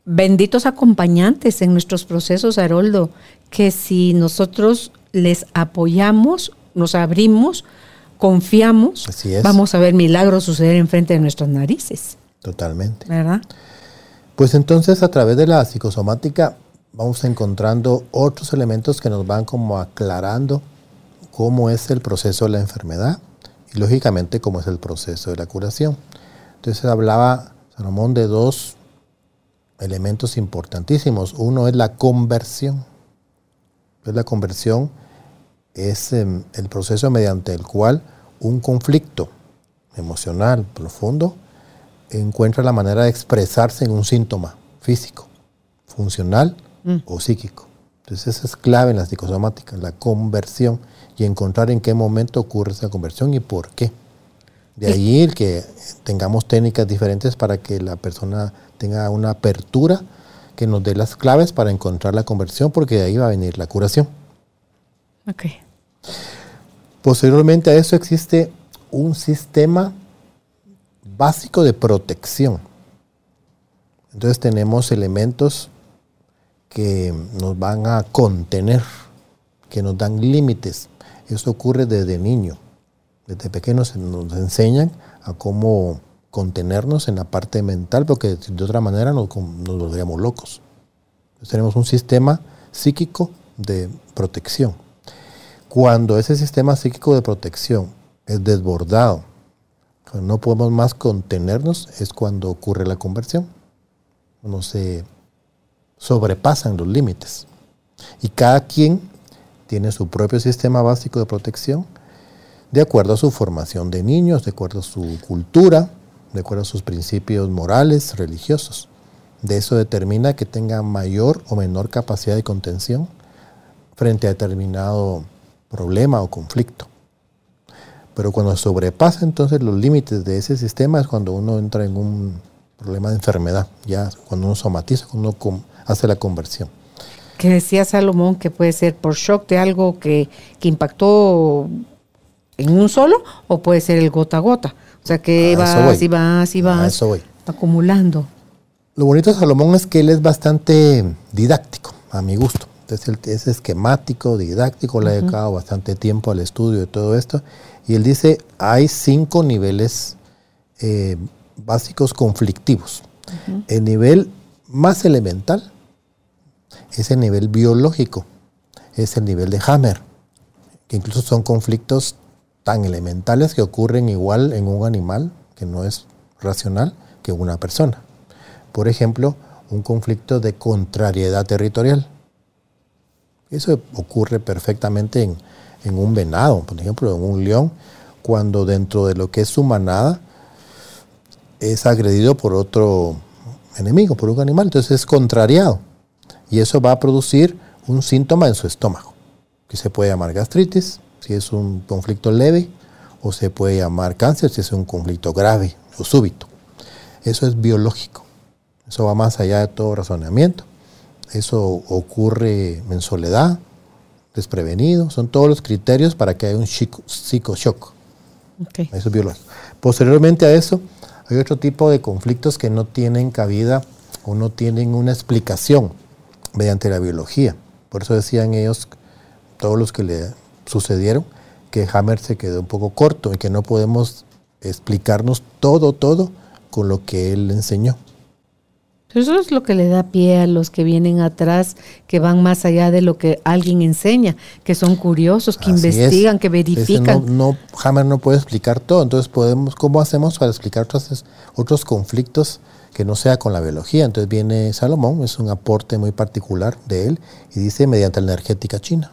benditos acompañantes en nuestros procesos, Haroldo, que si nosotros les apoyamos, nos abrimos, confiamos, vamos a ver milagros suceder enfrente de nuestras narices. Totalmente. ¿Verdad? Pues entonces a través de la psicosomática vamos encontrando otros elementos que nos van como aclarando cómo es el proceso de la enfermedad y lógicamente cómo es el proceso de la curación. Entonces hablaba Salomón de dos elementos importantísimos. Uno es la conversión. Entonces la conversión es em, el proceso mediante el cual un conflicto emocional profundo encuentra la manera de expresarse en un síntoma físico, funcional mm. o psíquico. Entonces eso es clave en la psicosomática, la conversión y encontrar en qué momento ocurre esa conversión y por qué. De ahí el que tengamos técnicas diferentes para que la persona tenga una apertura que nos dé las claves para encontrar la conversión, porque de ahí va a venir la curación. Ok. Posteriormente a eso existe un sistema básico de protección. Entonces tenemos elementos que nos van a contener, que nos dan límites. Esto ocurre desde niño. Desde pequeños nos enseñan a cómo contenernos en la parte mental, porque de otra manera nos, nos volveríamos locos. Tenemos un sistema psíquico de protección. Cuando ese sistema psíquico de protección es desbordado, no podemos más contenernos, es cuando ocurre la conversión. Cuando se sobrepasan los límites. Y cada quien tiene su propio sistema básico de protección de acuerdo a su formación de niños, de acuerdo a su cultura, de acuerdo a sus principios morales, religiosos. De eso determina que tenga mayor o menor capacidad de contención frente a determinado problema o conflicto. Pero cuando sobrepasa entonces los límites de ese sistema es cuando uno entra en un problema de enfermedad, ya cuando uno somatiza, cuando uno hace la conversión. Que decía Salomón que puede ser por shock de algo que, que impactó en un solo o puede ser el gota a gota. O sea que va así, va así, va acumulando. Lo bonito de Salomón es que él es bastante didáctico, a mi gusto. Entonces es esquemático, didáctico, le ha dedicado bastante tiempo al estudio de todo esto. Y él dice, hay cinco niveles eh, básicos conflictivos. El nivel más elemental es el nivel biológico, es el nivel de Hammer, que incluso son conflictos tan elementales que ocurren igual en un animal que no es racional que una persona. Por ejemplo, un conflicto de contrariedad territorial. Eso ocurre perfectamente en, en un venado, por ejemplo, en un león, cuando dentro de lo que es su manada es agredido por otro enemigo, por un animal, entonces es contrariado. Y eso va a producir un síntoma en su estómago, que se puede llamar gastritis, si es un conflicto leve, o se puede llamar cáncer si es un conflicto grave o súbito. Eso es biológico. Eso va más allá de todo razonamiento. Eso ocurre en soledad, desprevenido. Son todos los criterios para que haya un psicoshock. Eso es biológico. Posteriormente a eso, hay otro tipo de conflictos que no tienen cabida o no tienen una explicación mediante la biología. Por eso decían ellos, todos los que le sucedieron, que Hammer se quedó un poco corto y que no podemos explicarnos todo, todo con lo que él enseñó. Eso es lo que le da pie a los que vienen atrás, que van más allá de lo que alguien enseña, que son curiosos, que investigan, que verifican. No, Hammer no puede explicar todo, entonces podemos, ¿cómo hacemos para explicar otros, otros conflictos que no sea con la biología? Entonces viene Salomón, es un aporte muy particular de él, y dice mediante la energética china.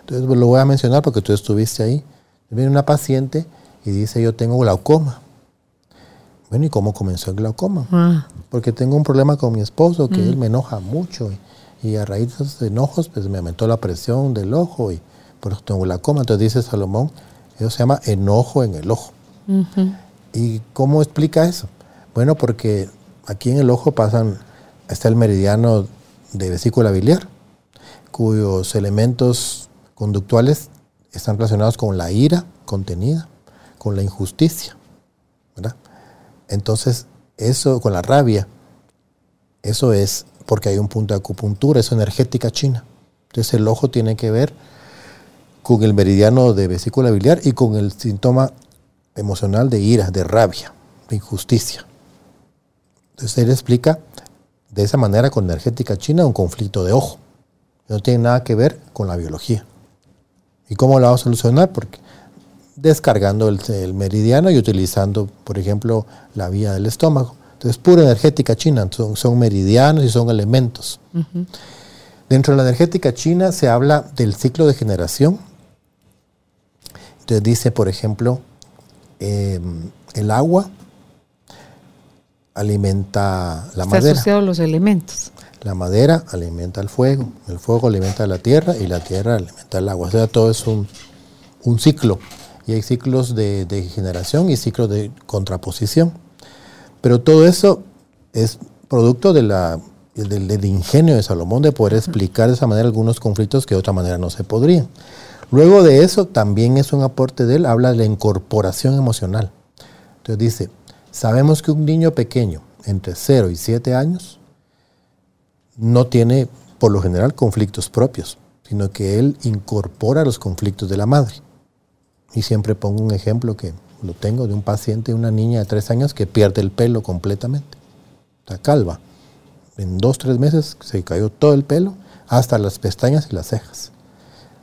Entonces lo voy a mencionar porque tú estuviste ahí. Viene una paciente y dice, yo tengo glaucoma. Bueno, ¿y cómo comenzó el glaucoma? Ah. Porque tengo un problema con mi esposo, que él mm. me enoja mucho. Y, a raíz de esos enojos, pues me aumentó la presión del ojo y por eso tengo glaucoma. Entonces dice Salomón, eso se llama enojo en el ojo. ¿Y cómo explica eso? Bueno, porque aquí en el ojo pasan, está el meridiano de vesícula biliar, cuyos elementos conductuales están relacionados con la ira contenida, con la injusticia, ¿verdad? Entonces, eso con la rabia, eso es porque hay un punto de acupuntura, es energética china. Entonces el ojo tiene que ver con el meridiano de vesícula biliar y con el síntoma emocional de ira, de rabia, de injusticia. Entonces él explica de esa manera con energética china un conflicto de ojo. No tiene nada que ver con la biología. ¿Y cómo lo vamos a solucionar? Porque descargando el, meridiano y utilizando, por ejemplo, la vía del estómago. Entonces, pura energética china, son, meridianos y son elementos. Dentro de la energética china se habla del ciclo de generación. Entonces dice, por ejemplo, em, el agua alimenta la madera. Está asociado a los elementos. La madera alimenta el fuego, el fuego alimenta la tierra y la tierra alimenta el agua. O sea, todo es un, ciclo. Y hay ciclos de, generación y ciclos de contraposición. Pero todo eso es producto de la, del, ingenio de Salomón de poder explicar de esa manera algunos conflictos que de otra manera no se podrían. Luego de eso, también es un aporte de él, habla de la incorporación emocional. Entonces dice, Sabemos que un niño pequeño, entre 0 y 7 años, no tiene por lo general conflictos propios, sino que él incorpora los conflictos de la madre. Y siempre pongo un ejemplo que lo tengo de un paciente, una niña de 3 años que pierde el pelo completamente. Está calva. En dos, tres meses se cayó todo el pelo, hasta las pestañas y las cejas.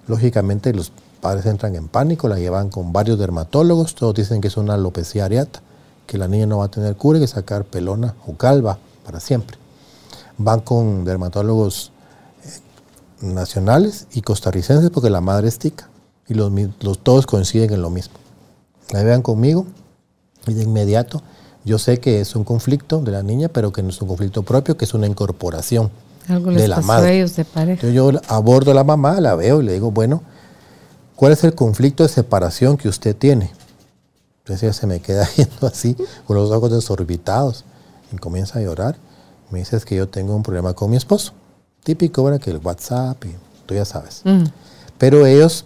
Lógicamente los padres entran en pánico, la llevan con varios dermatólogos, todos dicen que es una alopecia areata que la niña no va a tener cura y que sacar pelona o calva para siempre. Van con dermatólogos eh, nacionales y costarricenses porque la madre es tica y los, todos coinciden en lo mismo. La vean conmigo y de inmediato yo sé que es un conflicto de la niña, pero que no es un conflicto propio, que es una incorporación de la madre. ellos de pareja. yo abordo a la mamá, la veo y le digo, bueno, ¿cuál es el conflicto de separación que usted tiene? Entonces ella se me queda viendo así, con los ojos desorbitados, y comienza a llorar. Me dice que yo tengo un problema con mi esposo. Típico, ¿verdad? Que el WhatsApp, y tú ya sabes. Mm. Pero ellos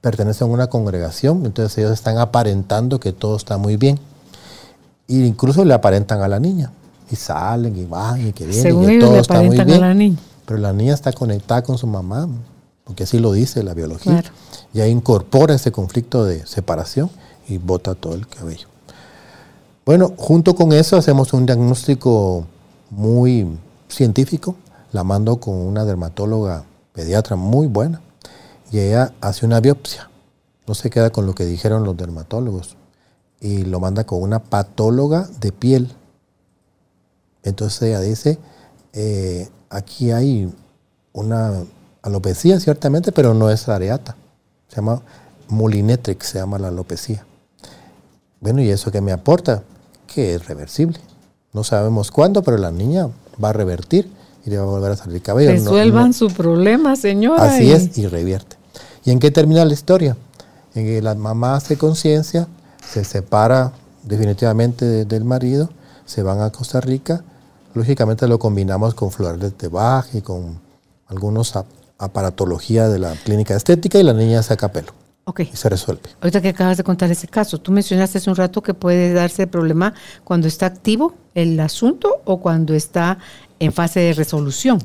pertenecen a una congregación, entonces ellos están aparentando que todo está muy bien. E incluso le aparentan a la niña. Y salen y van y que vienen y que todo está muy bien. La niña. Pero la niña está conectada con su mamá, porque así lo dice la biología. Y ahí incorpora ese conflicto de separación y bota todo el cabello. Bueno, junto con eso hacemos un diagnóstico muy científico. La mando con una dermatóloga pediatra muy buena y ella hace una biopsia. No se queda con lo que dijeron los dermatólogos y lo manda con una patóloga de piel. Entonces ella dice, eh, aquí hay una alopecia ciertamente, pero no es areata. Se llama Molinetrix, se llama la alopecia. Bueno, ¿y eso que me aporta? Que es reversible. No sabemos cuándo, pero la niña va a revertir y le va a volver a salir cabello. Resuelvan su problema, señora. Así es, y revierte. ¿Y en qué termina la historia? En que la mamá hace conciencia, se separa definitivamente del marido, se van a Costa Rica. Lógicamente lo combinamos con flores de baja y con algunos aparatología de la clínica estética y la niña saca pelo. Okay. Y se resuelve. Ahorita que acabas de contar ese caso, tú mencionaste hace un rato que puede darse el problema cuando está activo el asunto o cuando está en fase de resolución.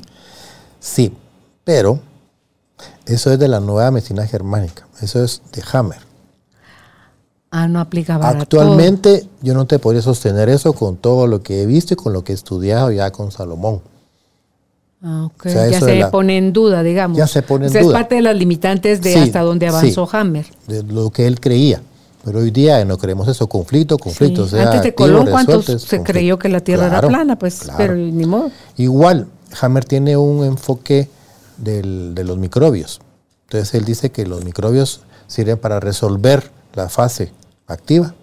Sí, pero eso es de la nueva medicina germánica, eso es de Hammer. Ah, no aplica para Actualmente yo no te podría sostener eso con todo lo que he visto y con lo que he estudiado ya con Salomón. Ah, ya se pone en duda, digamos. Ya se pone en duda. Es parte de las limitantes de hasta dónde avanzó Hammer. De lo que él creía. Pero hoy día no creemos eso, conflicto, conflicto. Antes de Colón, ¿cuántos se creyó que la Tierra era plana? Pues, pero ni modo. Igual, Hammer tiene un enfoque del, de los microbios. Entonces él dice que los microbios sirven para resolver la fase activa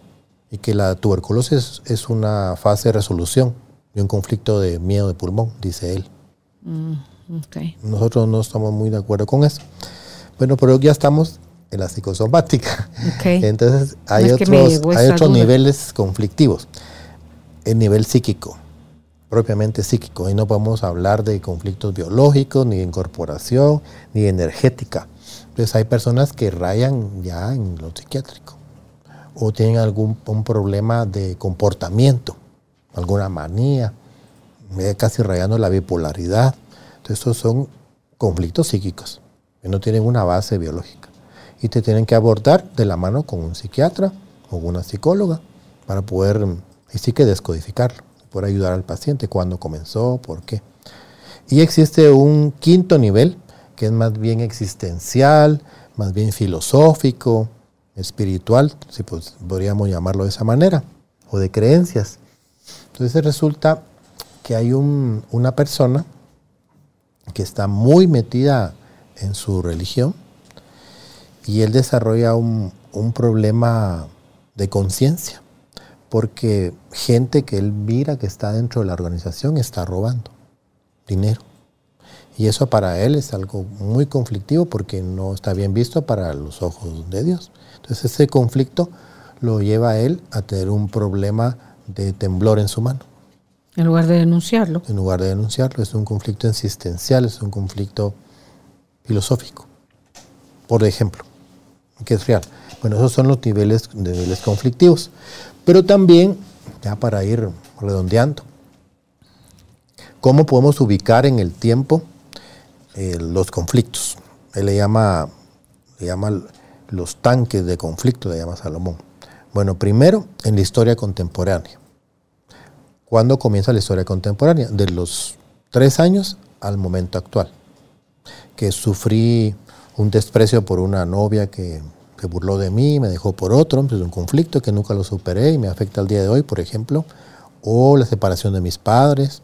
y que la tuberculosis es una fase de resolución de un conflicto de miedo de pulmón, dice él. Mm, Nosotros no estamos muy de acuerdo con eso. Bueno, pero ya estamos en la psicosomática. Entonces hay, otros, hay otros niveles conflictivos. El nivel psíquico, propiamente psíquico. Ahí no podemos hablar de conflictos biológicos, ni de incorporación, ni energética. Entonces hay personas que rayan ya en lo psiquiátrico o tienen algún problema de comportamiento, alguna manía, casi rayando la bipolaridad. Entonces, estos son conflictos psíquicos que no tienen una base biológica y te tienen que abordar de la mano con un psiquiatra o una psicóloga para poder, y sí que descodificarlo. Por ayudar al paciente, cuándo comenzó, por qué. Y existe un quinto nivel, que es más bien existencial, más bien filosófico, espiritual, si pues, podríamos llamarlo de esa manera, o de creencias. Entonces resulta que hay una persona que está muy metida en su religión y él desarrolla un, un problema de conciencia, porque gente que él mira que está dentro de la organización está robando dinero. Y eso para él es algo muy conflictivo porque no está bien visto para los ojos de Dios. Entonces ese conflicto lo lleva a él a tener un problema de temblor en su mano. En lugar de denunciarlo. En lugar de denunciarlo, es un conflicto existencial, es un conflicto filosófico. Por ejemplo, que es real. Bueno, esos son los niveles, niveles conflictivos. Pero también, ya para ir redondeando, ¿cómo podemos ubicar en el tiempo eh, los conflictos? Él le llama, le llama los tanques de conflicto, le llama Salomón. Bueno, primero en la historia contemporánea. ¿Cuándo comienza la historia contemporánea? De los tres años al momento actual. Que sufrí un desprecio por una novia que se burló de mí, me dejó por otro, es un conflicto que nunca lo superé y me afecta al día de hoy, por ejemplo, o la separación de mis padres,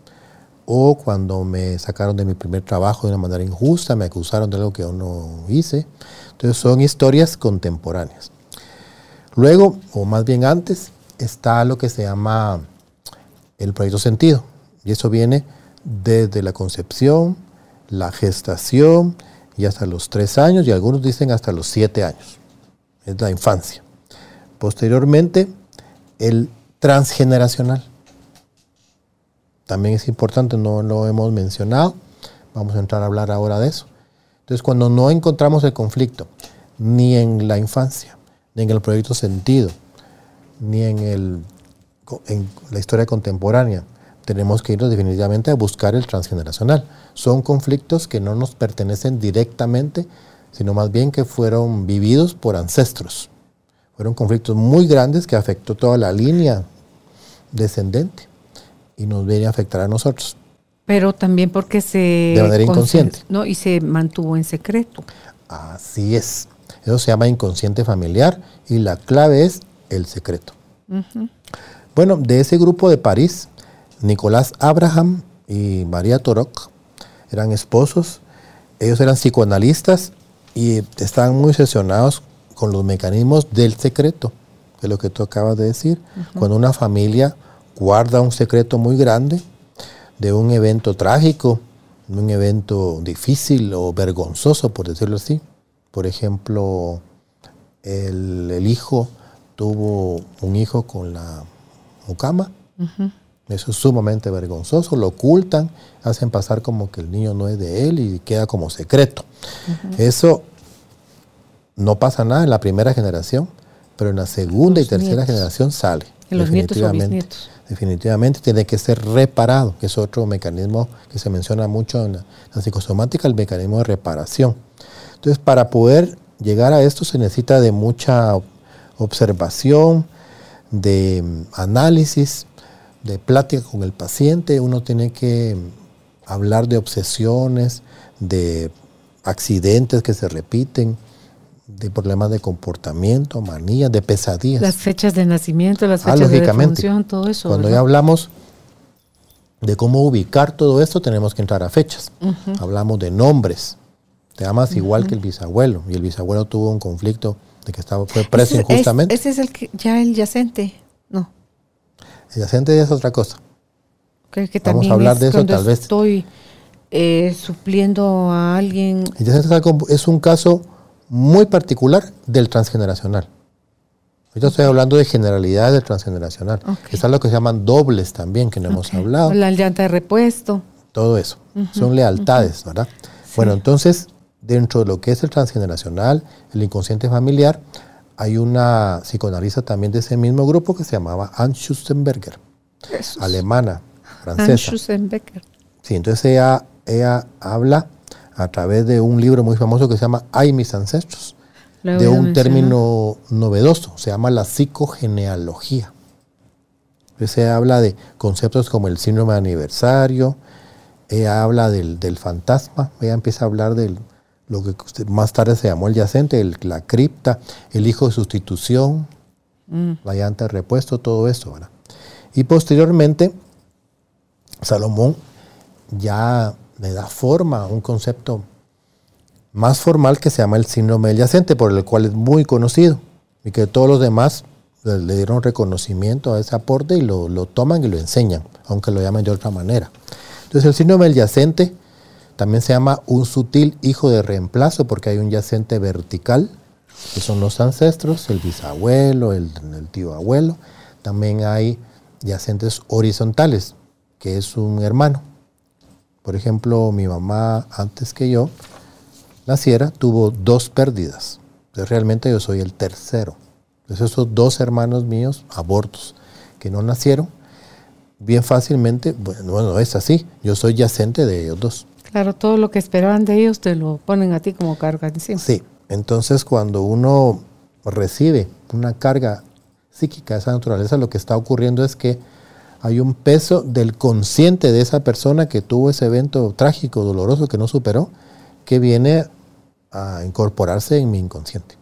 o cuando me sacaron de mi primer trabajo de una manera injusta, me acusaron de algo que yo no hice. Entonces son historias contemporáneas. Luego, o más bien antes, está lo que se llama el proyecto sentido, y eso viene desde la concepción, la gestación y hasta los tres años, y algunos dicen hasta los siete años es la infancia. Posteriormente, el transgeneracional. También es importante, no lo hemos mencionado, vamos a entrar a hablar ahora de eso. Entonces, cuando no encontramos el conflicto, ni en la infancia, ni en el proyecto sentido, ni en, el, en la historia contemporánea, tenemos que irnos definitivamente a buscar el transgeneracional. Son conflictos que no nos pertenecen directamente, sino más bien que fueron vividos por ancestros. Fueron conflictos muy grandes que afectó toda la línea descendente y nos viene a afectar a nosotros. Pero también porque se... De manera inconsciente. No, y se mantuvo en secreto. Así es. Eso se llama inconsciente familiar y la clave es el secreto. Bueno, de ese grupo de París, Nicolás Abraham y María Torok eran esposos. Ellos eran psicoanalistas y están muy sesionados con los mecanismos del secreto, de lo que tú acabas de decir. Cuando una familia guarda un secreto muy grande de un evento trágico, de un evento difícil o vergonzoso, por decirlo así. Por ejemplo, el, hijo tuvo un hijo con la mucama. Eso es sumamente vergonzoso, lo ocultan, hacen pasar como que el niño no es de él y queda como secreto. Eso no pasa nada en la primera generación, pero en la segunda y tercera generación sale. En los nietos o bisnietos. Definitivamente tiene que ser reparado, que es otro mecanismo que se menciona mucho en la psicosomática, el mecanismo de reparación. Entonces, para poder llegar a esto se necesita de mucha observación, de análisis, de plática con el paciente, uno tiene que hablar de obsesiones, de accidentes que se repiten, de problemas de comportamiento, manías, de pesadillas. Las fechas de nacimiento, las ah, fechas de defunción, todo eso. Cuando ya hablamos de cómo ubicar todo esto, tenemos que entrar a fechas. Hablamos de nombres. Te amas igual que el bisabuelo, y el bisabuelo tuvo un conflicto de que estaba, fue preso injustamente. ese es el que, ya el yacente, no. El yacente es otra cosa. Vamos a hablar de eso tal vez. Estoy eh, supliendo a alguien. El yacente es un caso muy particular del transgeneracional. Ahorita estoy hablando de generalidades del transgeneracional. Está lo que se llaman dobles también, que no hemos hablado. La llanta de repuesto. Todo eso. Son lealtades, ¿verdad? Bueno, entonces, dentro de lo que es el transgeneracional, el inconsciente familiar, hay una psicoanalista también de ese mismo grupo que se llamaba Anne Schustenberger, alemana, francesa. Anne Schustenberger. Sí, entonces ella, ella habla a través de un libro muy famoso que se llama Ay mis ancestros, de un término novedoso, se llama la psicogenealogía. Se habla de conceptos como el síndrome de aniversario, ella habla del, fantasma, ella empieza a hablar de lo que más tarde se llamó el yacente, la cripta, el hijo de sustitución, mm. la llanta de repuesto, todo eso. ¿verdad? Y posteriormente, Salomón ya le da forma a un concepto más formal que se llama el síndrome del yacente, por el cual es muy conocido y que todos los demás le dieron reconocimiento a ese aporte y lo, lo toman y lo enseñan, aunque lo llamen de otra manera. Entonces el síndrome del yacente también se llama un sutil hijo de reemplazo porque hay un yacente vertical, que son los ancestros, el bisabuelo, el, tío abuelo. También hay yacentes horizontales, que es un hermano. Por ejemplo, mi mamá, antes que yo naciera, tuvo dos pérdidas. Entonces, realmente yo soy el tercero. Entonces, esos dos hermanos míos, abortos, que no nacieron, bien fácilmente, bueno, es así, yo soy yacente de ellos dos. Claro, todo lo que esperaban de ellos te lo ponen a ti como carga encima. Sí, entonces cuando uno recibe una carga psíquica de esa naturaleza, lo que está ocurriendo es que hay un peso del consciente de esa persona que tuvo ese evento trágico, doloroso, que no superó, que viene a incorporarse en mi inconsciente,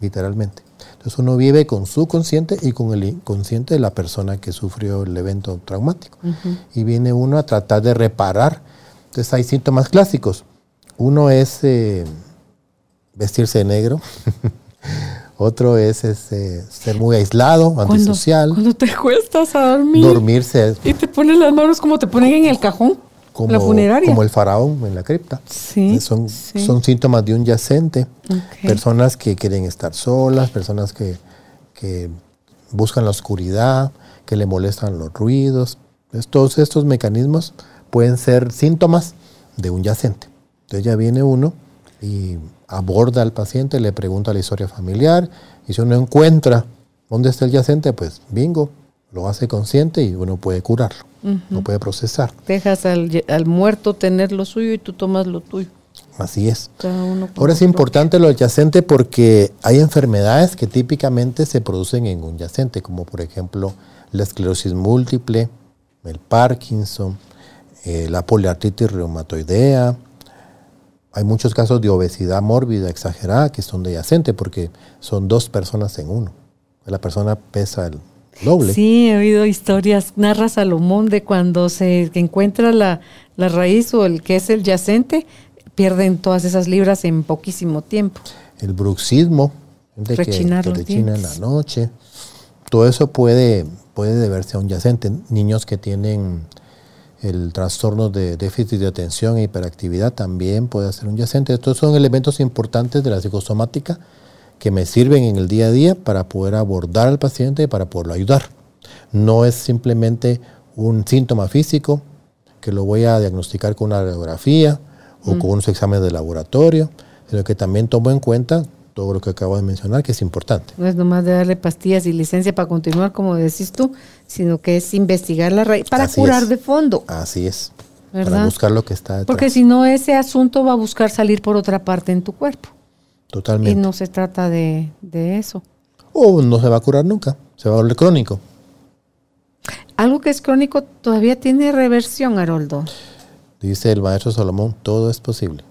literalmente. Entonces uno vive con su consciente y con el inconsciente de la persona que sufrió el evento traumático. Y viene uno a tratar de reparar. Entonces hay síntomas clásicos. Uno es eh, vestirse de negro. Otro es este, ser muy aislado, antisocial. Cuando te cuestas a dormir. Dormirse. Y te ponen las manos como te ponen en el cajón como, la funeraria. como el faraón en la cripta. Sí, son, son síntomas de un yacente. Personas que quieren estar solas, personas que, buscan la oscuridad, que le molestan los ruidos. todos estos mecanismos pueden ser síntomas de un yacente. Entonces ya viene uno y aborda al paciente, le pregunta la historia familiar y si uno encuentra dónde está el yacente, pues bingo, lo hace consciente y uno puede curarlo, lo puede procesar. Dejas al, muerto tener lo suyo y tú tomas lo tuyo. Así es. Ahora es importante lo adyacente porque hay enfermedades que típicamente se producen en un yacente, como por ejemplo la esclerosis múltiple, el Parkinson, eh, la poliartritis reumatoidea. Hay muchos casos de obesidad mórbida exagerada que son de yacente porque son dos personas en uno. La persona pesa el Sí, he oído historias, narra Salomón de cuando se encuentra la, raíz o el que es el yacente, pierden todas esas libras en poquísimo tiempo. El bruxismo, de Rechinar que, en la noche, todo eso puede, puede deberse a un yacente. Niños que tienen el trastorno de déficit de atención e hiperactividad también puede ser un yacente. Estos son elementos importantes de la psicosomática que me sirven en el día a día para poder abordar al paciente y para poderlo ayudar. No es simplemente un síntoma físico que lo voy a diagnosticar con una radiografía o mm. con unos exámenes de laboratorio, sino que también tomo en cuenta todo lo que acabo de mencionar, que es importante. No es nomás de darle pastillas y licencia para continuar, como decís tú, sino que es investigar la raíz para curar de fondo. Así es. Para buscar lo que está detrás. Porque si no, ese asunto va a buscar salir por otra parte en tu cuerpo. Totalmente. Y no se trata de, eso. O no se va a curar nunca, se va a volver crónico. Algo que es crónico todavía tiene reversión, Haroldo. Dice el maestro Salomón, todo es posible.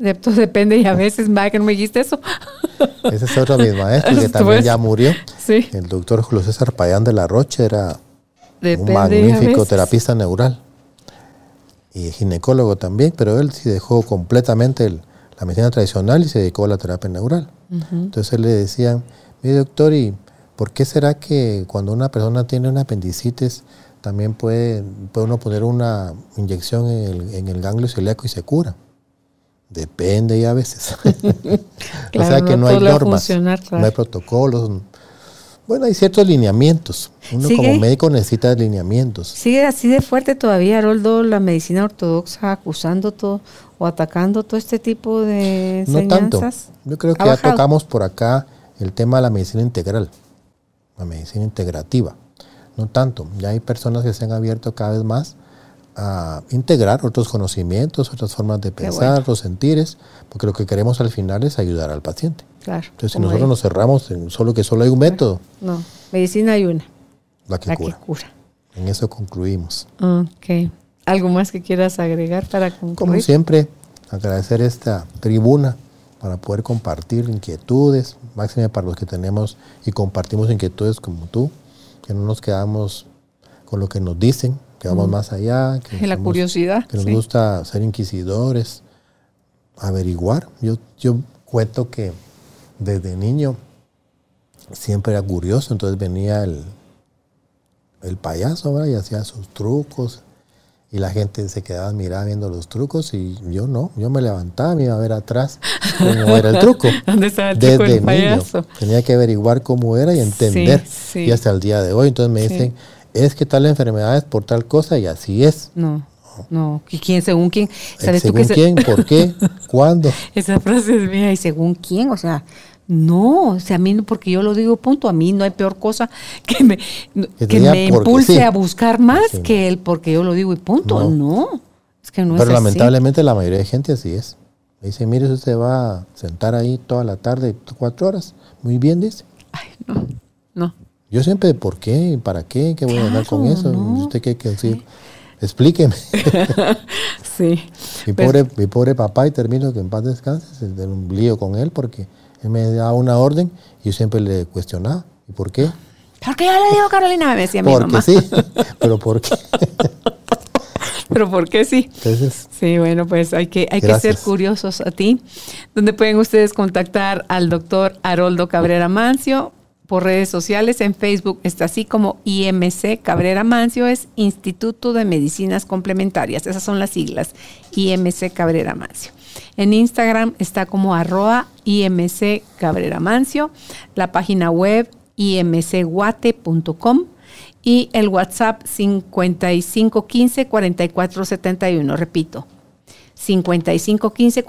Depende y a veces, que no me dijiste eso. Ese es otro de mis maestros que también ya murió. Sí. El doctor Julio César Payán de la Roche era un magnífico terapista neural y ginecólogo también, pero él sí dejó completamente el, la medicina tradicional y se dedicó a la terapia neural. Entonces le decían, mi doctor, ¿y por qué será que cuando una persona tiene una apendicitis también puede, puede uno poner una inyección en el, en el ganglio celíaco y se cura? Depende y a veces. o sea que no, hay normas, no hay protocolos. Bueno, hay ciertos lineamientos. Uno como médico necesita lineamientos. Sigue así de fuerte todavía, Haroldo, la medicina ortodoxa acusando todo o atacando todo este tipo de enseñanzas? No tanto. Yo creo que ya tocamos por acá el tema de la medicina integral, la medicina integrativa. No tanto. Ya hay personas que se han abierto cada vez más a integrar otros conocimientos, otras formas de pensar, otros sentires, porque lo que queremos al final es ayudar al paciente. Claro. Entonces, si nosotros nos cerramos en solo que solo hay un método. No, medicina hay una. La que cura. En eso concluimos. Ok. ¿Algo más que quieras agregar para concluir? Como siempre, agradecer esta tribuna para poder compartir inquietudes, máxime para los que tenemos y compartimos inquietudes como tú, que no nos quedamos con lo que nos dicen, que vamos mm. más allá. Que la curiosidad. Que nos gusta ser inquisidores, averiguar. Yo, yo cuento que desde niño siempre era curioso, entonces venía el, el payaso y hacía sus trucos y la gente se quedaba mirando viendo los trucos y yo no, yo me levantaba, me iba a ver atrás cómo era el truco. ¿Dónde estaba el truco niño tenía que averiguar cómo era y entender. Y hasta el día de hoy, entonces me dicen, es que tal enfermedad es por tal cosa y así es. No. No, ¿Y quién? ¿Según quién? ¿Sabes ¿Según quién? ¿Por qué? ¿Cuándo? Esa frase es mía, ¿y según quién? O sea, no, o sea, a mí, porque yo lo digo, punto, a mí no hay peor cosa que me, que, me impulse a buscar más que el porque yo lo digo y punto. No, es que no Pero lamentablemente la mayoría de gente así es. Me dice, mire, usted va a sentar ahí toda la tarde, cuatro horas. Muy bien, dice. Ay, no, no. Yo siempre, ¿por qué? ¿Para qué? ¿Qué voy a hablar con eso? ¿Usted qué quiere decir? Explíqueme. sí. mi, pues pobre, mi pobre papá, y termino que en paz descanse, se un lío con él porque él me daba una orden y yo siempre le cuestionaba. ¿Y por qué? Porque ya le digo Carolina, me decía mi Porque mamá. sí, pero ¿por qué? pero ¿por qué sí? sí, bueno, pues hay que, hay que ser curiosos a ti. Donde pueden ustedes contactar al doctor Haroldo Cabrera Mancio por redes sociales. En Facebook está así como IMC Cabrera Mancio, es Instituto de Medicinas Complementarias. Esas son las siglas, IMC Cabrera Mancio. En Instagram está como arroba IMC Cabrera Mancio, la página web imcguate.com y el WhatsApp 5515 4471. Repito, 5515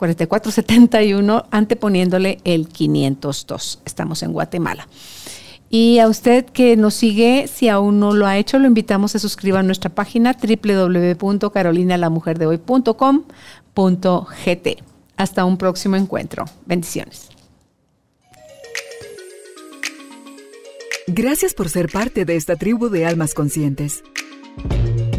4471 anteponiéndole el 502. Estamos en Guatemala. Y a usted que nos sigue, si aún no lo ha hecho, lo invitamos a suscribir a nuestra página www.carolinalamujerdehoy.com.gt. Hasta un próximo encuentro. Bendiciones. Gracias por ser parte de esta tribu de almas conscientes.